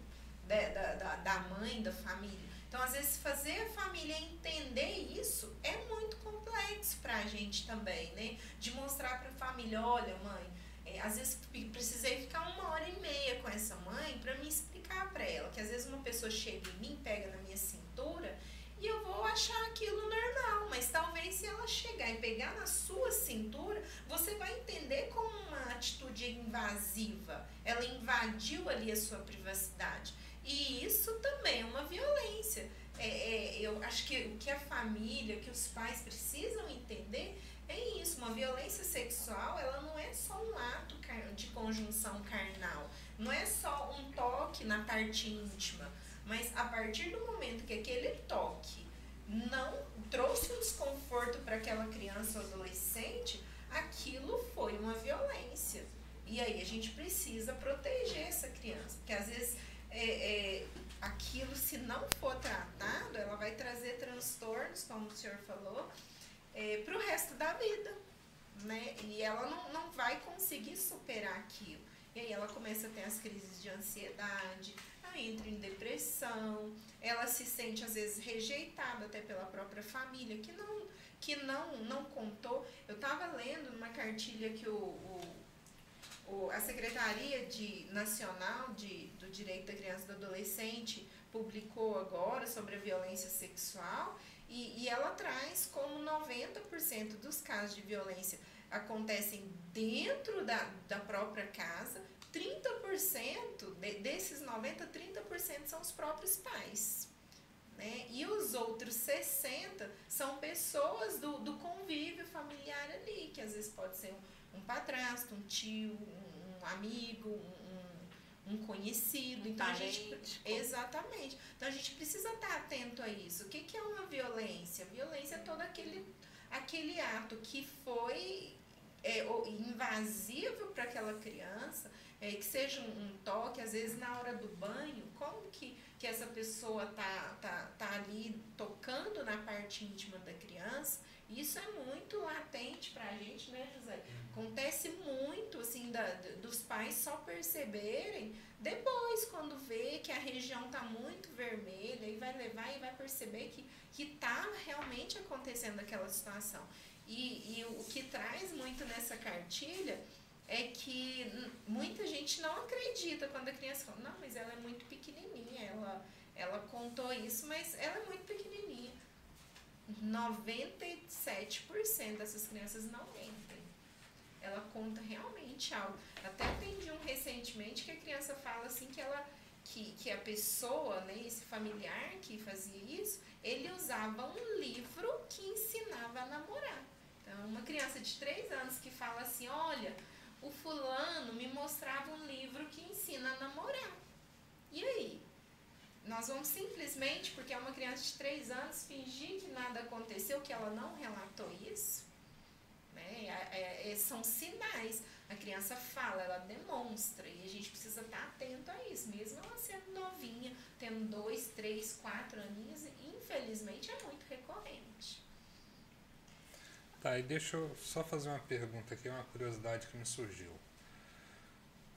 da, da, da mãe, da família. Então, às vezes, fazer a família entender isso é muito complexo para a gente também, né? De mostrar para a família: olha, mãe, é, às vezes precisei ficar uma hora e meia com essa mãe para me explicar para ela que às vezes uma pessoa chega em mim, pega na minha cintura e eu vou achar aquilo normal, mas talvez se ela chegar e pegar na sua cintura, você vai entender como uma atitude invasiva. Ela invadiu ali a sua privacidade. E isso também é uma violência. É, é, eu acho que o que a família, que os pais precisam entender é isso. Uma violência sexual, ela não é só um ato de conjunção carnal não é só um toque na parte íntima, mas a partir do momento que aquele toque não trouxe um desconforto para aquela criança ou adolescente, aquilo foi uma violência. E aí a gente precisa proteger essa criança, porque às vezes é, é, aquilo, se não for tratado, ela vai trazer transtornos, como o senhor falou, é, para o resto da vida. Né? E ela não, não vai conseguir superar aquilo. E aí ela começa a ter as crises de ansiedade, ela entra em depressão, ela se sente às vezes rejeitada até pela própria família, que não que não não contou. Eu estava lendo numa cartilha que o, o, a Secretaria de Nacional de, do Direito da Criança e do Adolescente publicou agora sobre a violência sexual e, e ela traz como 90% dos casos de violência acontecem dentro da, da própria casa, 30% de, desses 90, 30% são os próprios pais. Né? E os outros 60 são pessoas do, do convívio familiar ali, que às vezes pode ser um, um padrasto, um tio, um, um amigo, um, um conhecido. Um então parente. a gente. Exatamente. Então a gente precisa estar atento a isso. O que, que é uma violência? Violência é todo aquele, aquele ato que foi é, invasivo para aquela criança, é, que seja um, um toque, às vezes na hora do banho, como que, que essa pessoa tá, tá, tá ali tocando na parte íntima da criança, isso é muito latente para a gente, né, José? Acontece muito, assim, da, dos pais só perceberem depois, quando vê que a região tá muito vermelha, e vai levar e vai perceber que, que tá realmente acontecendo aquela situação. E, e o que traz muito nessa cartilha é que muita gente não acredita quando a criança fala, não, mas ela é muito pequenininha, ela, ela contou isso, mas ela é muito pequenininha. 97% dessas crianças não mentem. Ela conta realmente algo. Até atendi um recentemente que a criança fala assim que ela que, que a pessoa, né, esse familiar que fazia isso, ele usava um livro que ensinava a namorar. Então, uma criança de 3 anos que fala assim, olha, o fulano me mostrava um livro que ensina a namorar. E aí? Nós vamos simplesmente, porque é uma criança de 3 anos, fingir que nada aconteceu, que ela não relatou isso? Né? É- é- são sinais. A criança fala, ela demonstra, e a gente precisa estar atento a isso, mesmo ela sendo novinha, tendo dois, três, quatro aninhos, infelizmente é muito recorrente. Tá, e deixa eu só fazer uma pergunta aqui, uma curiosidade que me surgiu.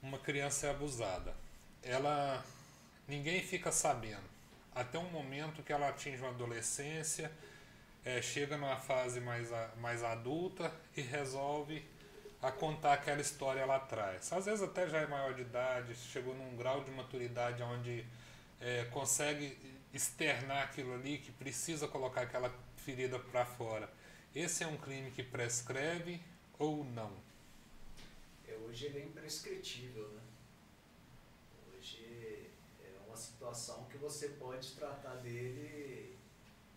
Uma criança é abusada. Ela. Ninguém fica sabendo. Até um momento que ela atinge uma adolescência, eh, chega numa fase mais, mais adulta e resolve a contar aquela história lá atrás. Às vezes até já é maior de idade, chegou num grau de maturidade onde eh, consegue externar aquilo ali, que precisa colocar aquela ferida para fora. Esse é um crime que prescreve ou não? É, hoje ele é imprescritível, né? Hoje é uma situação que você pode tratar dele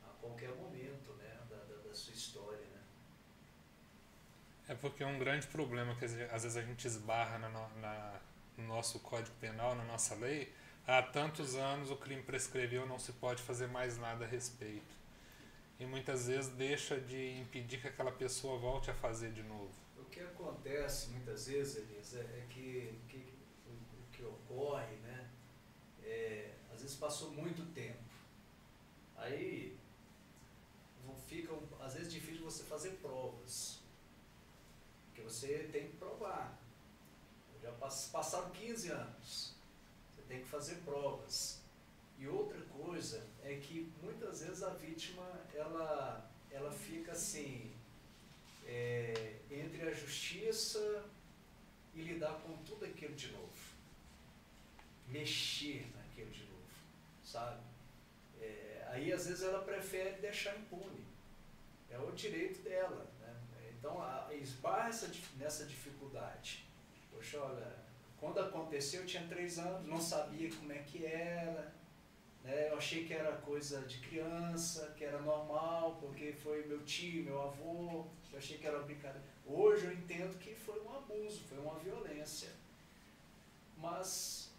a qualquer momento, né? Da, da, da sua história, né? É porque é um grande problema que às vezes a gente esbarra na, no- na- no nosso Código Penal, na nossa lei. Há tantos anos o crime prescreveu, não se pode fazer mais nada a respeito. E muitas vezes deixa de impedir que aquela pessoa volte a fazer de novo. O que acontece muitas vezes, Elisa, é que, que o, que ocorre, vezes passou muito tempo. Aí fica, às vezes, difícil você fazer provas. Porque você tem que provar. Já pass- passaram 15 anos. Você tem que fazer provas. E outra coisa é que muitas vezes a vítima ela, ela fica assim é, entre a justiça e lidar com tudo aquilo de novo. Mexer naquilo de novo, sabe? É, aí às vezes ela prefere deixar impune. É o direito dela. Né? Então esbarra nessa dificuldade. Poxa, olha, quando aconteceu eu tinha três anos, não sabia como é que era. Né? Eu achei que era coisa de criança, que era normal, porque foi meu tio, meu avô, eu achei que era brincadeira. Hoje eu entendo que foi um abuso, foi uma violência. Mas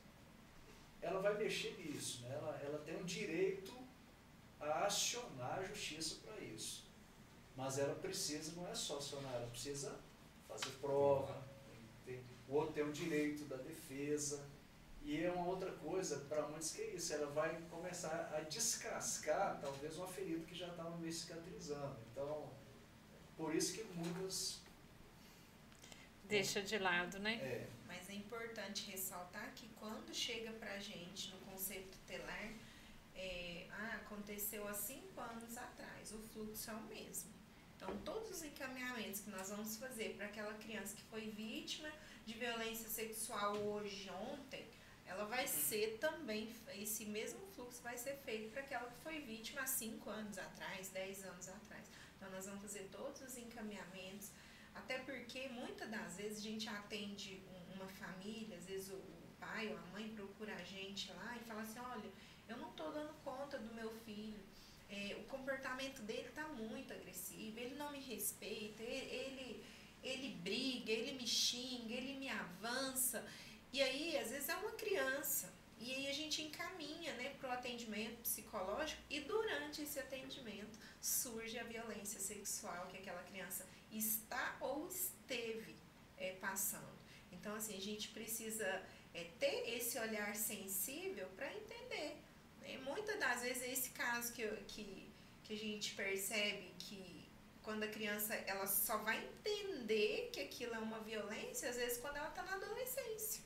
ela vai mexer nisso, né? ela, ela tem o direito a acionar a justiça para isso. Mas ela precisa, não é só acionar, ela precisa fazer prova, tem- o outro tem o direito da defesa. E é uma outra coisa, para muitos que é isso, ela vai começar a descascar talvez uma ferida que já estava meio cicatrizando. Então, por isso que muitos deixa de lado, né? É, Mas é importante ressaltar que quando chega pra gente no conceito tutelar, é, ah, aconteceu há cinco anos atrás, o fluxo é o mesmo. Então, todos os encaminhamentos que nós vamos fazer para aquela criança que foi vítima de violência sexual hoje, ontem, ela vai ser também, esse mesmo fluxo vai ser feito para aquela que foi vítima há cinco anos atrás, 10 anos atrás. Então, nós vamos fazer todos os encaminhamentos, até porque muitas das vezes a gente atende um- uma família, às vezes o pai ou a mãe procura a gente lá e fala assim, olha, eu não estou dando conta do meu filho, é, o comportamento dele está muito agressivo, ele não me respeita, ele, ele, briga, ele me xinga, ele me avança. E aí, às vezes, é uma criança. E aí a gente encaminha né, para o atendimento psicológico e durante esse atendimento surge a violência sexual que aquela criança está ou esteve é, passando. Então, assim, a gente precisa é, ter esse olhar sensível para entender. Né? Muitas das vezes, esse caso que, que, que a gente percebe que quando a criança ela só vai entender que aquilo é uma violência, às vezes, quando ela está na adolescência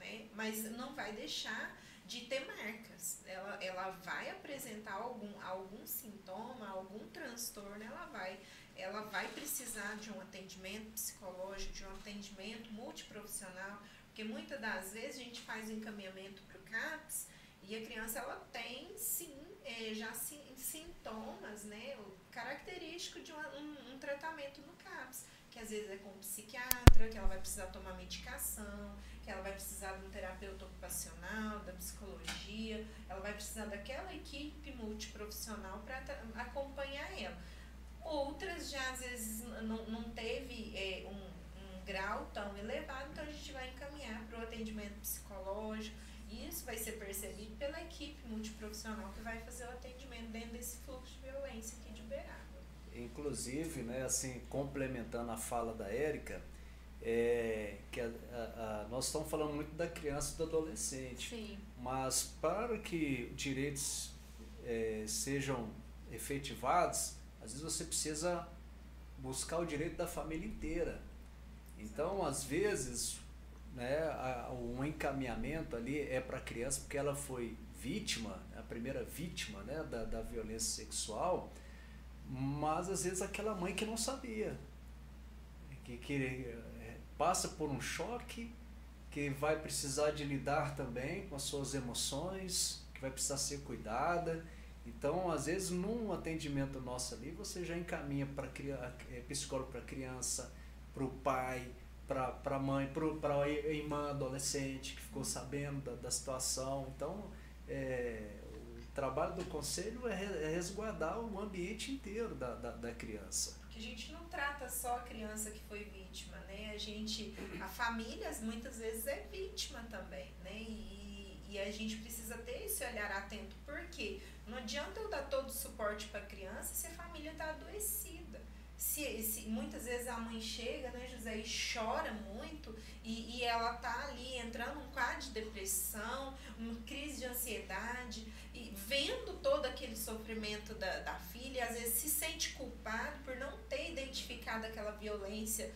né? Mas não vai deixar de ter marcas. Ela, ela vai apresentar algum, algum sintoma, algum transtorno, ela vai, ela vai precisar de um atendimento psicológico, de um atendimento multiprofissional, porque muitas das vezes a gente faz o encaminhamento para o CAPS e a criança ela tem sim eh, já sim, sintomas, né, característico de uma- um, um tratamento no CAPS, que às vezes é com um psiquiatra, que ela vai precisar tomar medicação, que ela vai precisar de um terapeuta ocupacional, da psicologia, ela vai precisar daquela equipe multiprofissional para acompanhar ela. Outras já às vezes não, não teve é, um, um grau tão elevado, então a gente vai encaminhar para o atendimento psicológico. E isso vai ser percebido pela equipe multiprofissional que vai fazer o atendimento dentro desse fluxo de violência aqui de Uberaba. Inclusive, né, assim, complementando a fala da Érica, é, que a- a- a- nós estamos falando muito da criança e do adolescente, Sim. mas para que direitos é, sejam efetivados, às vezes você precisa buscar o direito da família inteira. Então, às vezes, né, a- um encaminhamento ali é para a criança porque ela foi vítima, a primeira vítima né, da, da violência sexual, mas às vezes aquela mãe que não sabia, que, que eh, passa por um choque, que vai precisar de lidar também com as suas emoções, que vai precisar ser cuidada. Então, às vezes, num atendimento nosso ali, você já encaminha para psicólogo para criança, para o pai, para a mãe, para a irmã adolescente que ficou sabendo da, da situação. Então, é, o trabalho do conselho é é resguardar o ambiente inteiro da, da, da criança. Porque a gente não trata só a criança que foi vítima, né? A gente, a família muitas vezes é vítima também, né? E, e a gente precisa ter esse olhar atento, porque não adianta eu dar todo o suporte para a criança se a família está adoecida. Se, se, muitas vezes a mãe chega, né, José, e chora muito, e, e ela tá ali entrando num quadro de depressão, uma crise de ansiedade, e vendo todo aquele sofrimento da, da filha, às vezes se sente culpado por não ter identificado aquela violência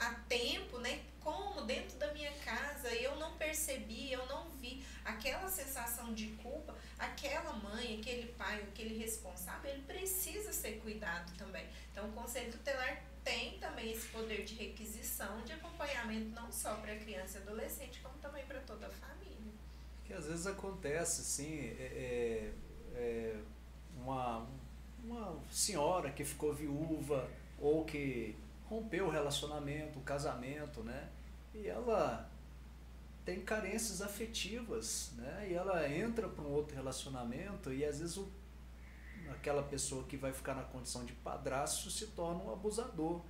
a tempo, né? Como dentro da minha casa eu não percebi, eu não vi aquela sensação de culpa, aquela mãe, aquele pai, aquele responsável, ele precisa ser cuidado também. Então o Conselho Tutelar tem também esse poder de requisição, de acompanhamento não só para criança e adolescente, como também para toda a família. Que às vezes acontece assim, é, é, é, uma, uma senhora que ficou viúva ou que rompeu o relacionamento, o casamento, né? E ela tem carências afetivas, né? E ela entra para um outro relacionamento e às vezes o, aquela pessoa que vai ficar na condição de padrasto se torna um abusador.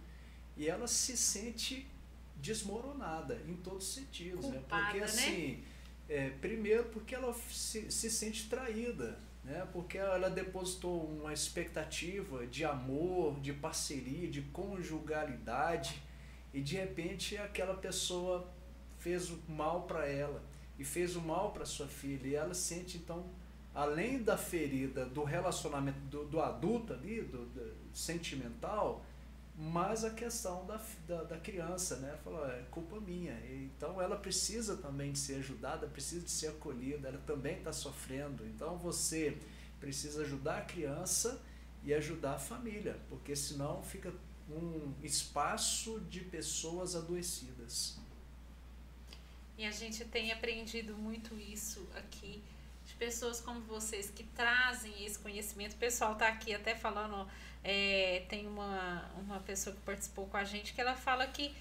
E ela se sente desmoronada em todos os sentidos, né? Culpada, Porque né? assim, é, primeiro porque ela se, se sente traída, né? Porque ela depositou uma expectativa de amor, de parceria, de conjugalidade e de repente aquela pessoa fez o mal para ela e fez o mal para sua filha e ela sente então além da ferida do relacionamento do, do adulto ali, do, do sentimental, mas a questão da, da, da criança, né? Falou, é culpa minha. Então ela precisa também de ser ajudada, precisa de ser acolhida, ela também está sofrendo. Então você precisa ajudar a criança e ajudar a família, porque senão fica um espaço de pessoas adoecidas. E a gente tem aprendido muito isso aqui, pessoas como vocês que trazem esse conhecimento. O pessoal está aqui até falando, é, tem uma, uma pessoa que participou com a gente que ela fala que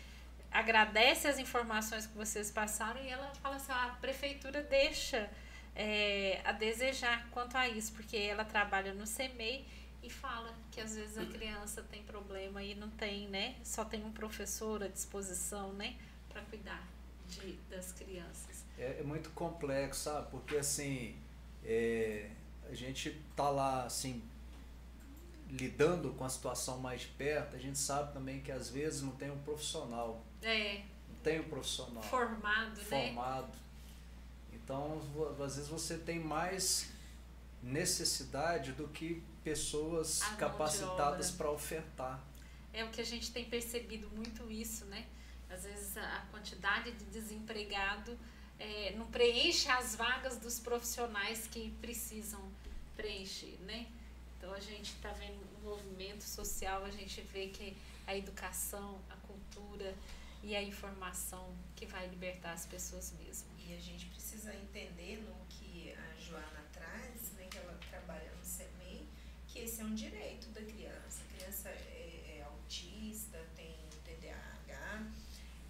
agradece as informações que vocês passaram e ela fala assim, ah, a prefeitura deixa é, a desejar quanto a isso, porque ela trabalha no CEMEI e fala que às vezes a criança tem problema e não tem, né? Só tem um professor à disposição, né? Para cuidar de, das crianças. É, é, muito complexo, sabe? Porque assim, é, a gente tá lá, assim, lidando com a situação mais de perto, a gente sabe também que às vezes não tem um profissional. É. Não tem um profissional. Formado, formado. né? Formado. Então, às vezes você tem mais necessidade do que pessoas capacitadas para ofertar. É o que a gente tem percebido muito isso, né? Às vezes a quantidade de desempregado é, não preenche as vagas dos profissionais que precisam preencher, né? Então a gente está vendo o movimento social, a gente vê que a educação, a cultura e a informação que vai libertar as pessoas mesmo. E a gente precisa entender no que a Joana traz, né, que ela trabalha no CEMEI, que esse é um direito da criança é, é autista, tem TDAH,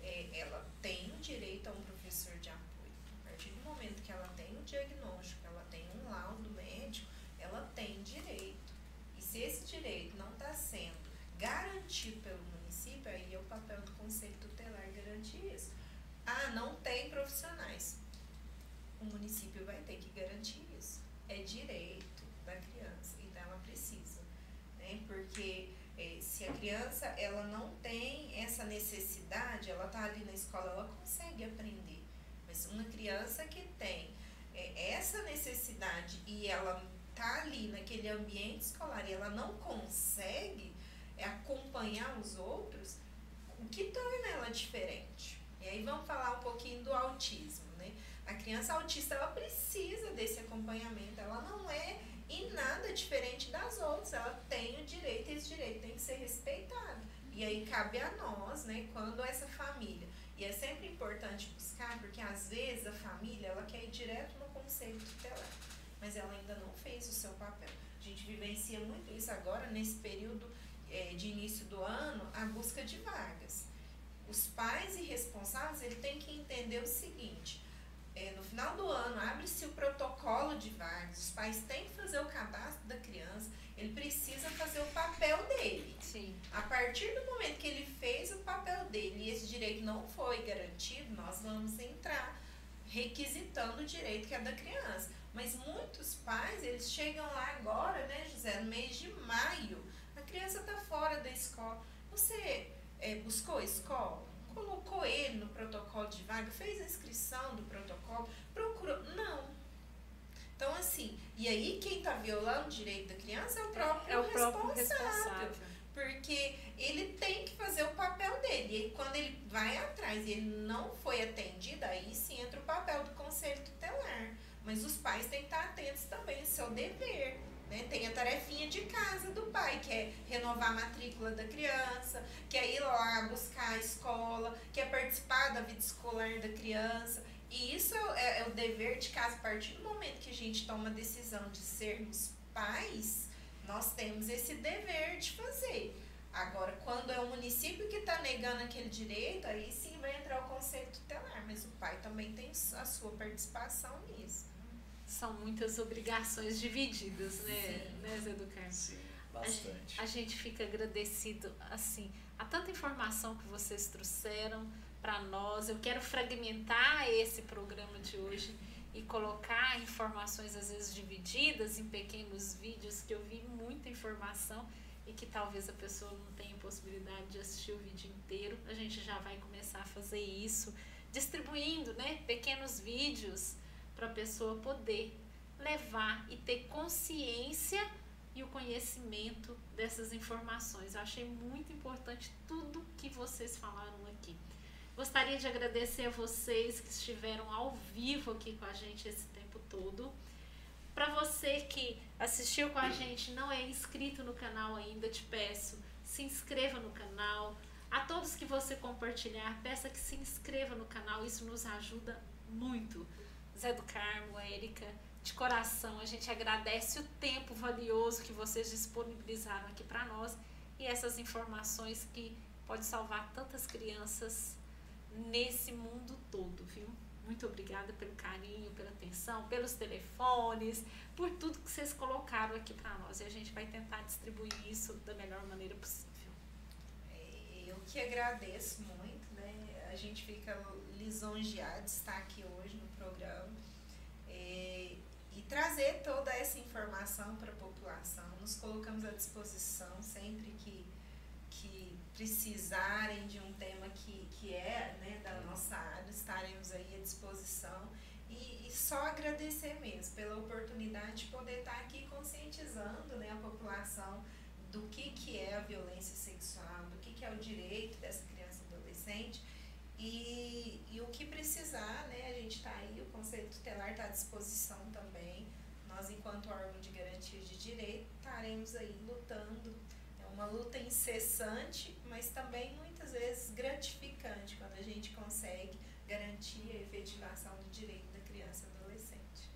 é, ela tem o direito a um professor de apoio. A partir do momento que ela tem o diagnóstico, ela tem um laudo médico, ela tem direito. E se esse direito não está sendo garantido pelo município, aí é o papel do Conselho Tutelar garantir isso. Ah, não tem profissionais. O município vai ter que garantir isso. É direito da criança, então ela precisa. Né? Porque é, se a criança ela não tem essa necessidade, ela está ali na escola, ela consegue aprender. Mas uma criança que tem é, essa necessidade e ela está ali naquele ambiente escolar e ela não consegue é, acompanhar os outros, o que torna ela diferente? E aí vamos falar um pouquinho do autismo, né? A criança autista ela precisa desse acompanhamento, ela não é em nada diferente das outras, ela tem o direito e esse direito tem que ser respeitado. E aí cabe a nós, né, quando essa família, e é sempre importante buscar, porque às vezes a família ela quer ir direto no conselho tutelar, mas ela ainda não fez o seu papel. A gente vivencia muito isso agora, nesse período é, de início do ano, a busca de vagas os pais e responsáveis ele tem que entender o seguinte: é, no final do ano abre-se o protocolo de vagas, os pais têm que fazer o cadastro da criança, ele precisa fazer o papel dele. Sim. A partir do momento que ele fez o papel dele e esse direito não foi garantido, nós vamos entrar requisitando o direito que é da criança. Mas muitos pais, eles chegam lá agora, né, José, no mês de maio, a criança está fora da escola. Você é, buscou escola, colocou ele no protocolo de vaga, fez a inscrição do protocolo, procurou. Não. Então, assim, e aí quem está violando o direito da criança é o próprio, é o próprio responsável, responsável. Porque ele tem que fazer o papel dele. E quando ele vai atrás e ele não foi atendido, aí sim entra o papel do conselho tutelar. Mas os pais têm que estar atentos também, é seu dever. Né? Tem a tarefinha de casa do pai, que é renovar a matrícula da criança, que é ir lá buscar a escola, que é participar da vida escolar da criança. E isso é, é o dever de casa. A partir do momento que a gente toma a decisão de sermos pais, nós temos esse dever de fazer. Agora, quando é o município que está negando aquele direito, aí sim vai entrar o conselho tutelar, mas o pai também tem a sua participação nisso são muitas obrigações divididas, né, Sim. né Zé do Carmo? Sim, bastante. A gente, a gente fica agradecido, assim, a tanta informação que vocês trouxeram para nós. Eu quero fragmentar esse programa de hoje e colocar informações às vezes divididas em pequenos vídeos que eu vi muita informação e que talvez a pessoa não tenha possibilidade de assistir o vídeo inteiro. A gente já vai começar a fazer isso, distribuindo, né, pequenos vídeos para a pessoa poder levar e ter consciência e o conhecimento dessas informações. Eu achei muito importante tudo que vocês falaram aqui. Gostaria de agradecer a vocês que estiveram ao vivo aqui com a gente esse tempo todo. Para você que assistiu com a gente, não é inscrito no canal ainda, te peço, se inscreva no canal. A todos que você compartilhar, peça que se inscreva no canal, isso nos ajuda muito. Zé do Carmo, a Erika, de coração, a gente agradece o tempo valioso que vocês disponibilizaram aqui para nós e essas informações que pode salvar tantas crianças nesse mundo todo, viu? Muito obrigada pelo carinho, pela atenção, pelos telefones, por tudo que vocês colocaram aqui para nós. E a gente vai tentar distribuir isso da melhor maneira possível. É, eu que agradeço muito, né? A gente fica lisonjeado de estar aqui hoje no programa é, e trazer toda essa informação para a população. Nos colocamos à disposição sempre que, que precisarem de um tema que, que é né, da nossa área, estaremos aí à disposição. E, e, só agradecer mesmo pela oportunidade de poder estar aqui conscientizando né, a população do que, que é a violência sexual, do que, que é o direito dessa criança e adolescente. E, e o que precisar, né, a gente está aí, o Conselho Tutelar está à disposição também. Nós, enquanto órgão de garantia de direito, estaremos aí lutando uma luta incessante, mas também muitas vezes gratificante quando a gente consegue garantir a efetivação do direito da criança e adolescente.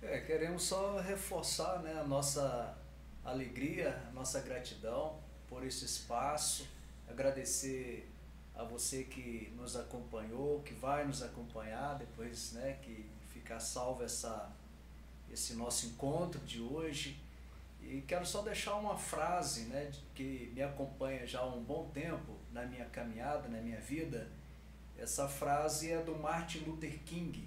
É, queremos só reforçar né, a nossa alegria, a nossa gratidão por esse espaço, agradecer a você que nos acompanhou, que vai nos acompanhar depois né, que ficar salvo essa, esse nosso encontro de hoje. E quero só deixar uma frase né, que me acompanha já há um bom tempo na minha caminhada, na minha vida. Essa frase é do Martin Luther King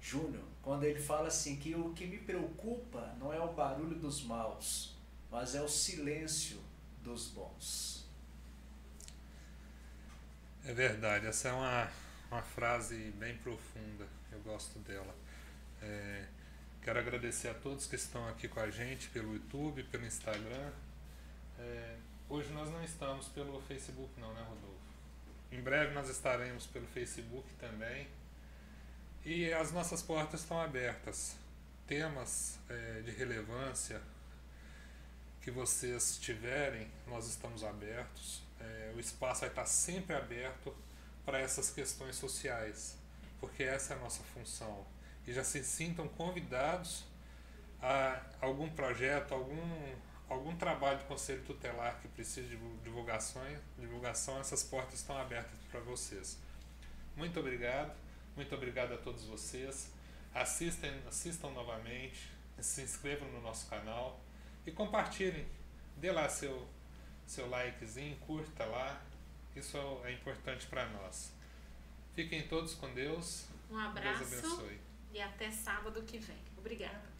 Jr., quando ele fala assim que o que me preocupa não é o barulho dos maus, mas é o silêncio dos bons. É verdade, essa é uma, uma frase bem profunda, eu gosto dela. É, Quero agradecer a todos que estão aqui com a gente pelo YouTube, pelo Instagram. É, hoje nós não estamos pelo Facebook não, né Rodolfo? Em breve nós estaremos pelo Facebook também. E as nossas portas estão abertas. Temas é, de relevância que vocês tiverem, nós estamos abertos. É, o espaço vai estar sempre aberto para essas questões sociais, porque essa é a nossa função e já se sintam convidados a algum projeto, algum, algum trabalho do Conselho Tutelar que precise de divulgação, divulgação, essas portas estão abertas para vocês. Muito obrigado, muito obrigado a todos vocês. Assistem, assistam novamente, se inscrevam no nosso canal e compartilhem. Dê lá seu, seu likezinho, curta lá. Isso é importante para nós. Fiquem todos com Deus. Um abraço. Deus abençoe. E até sábado que vem. Obrigada.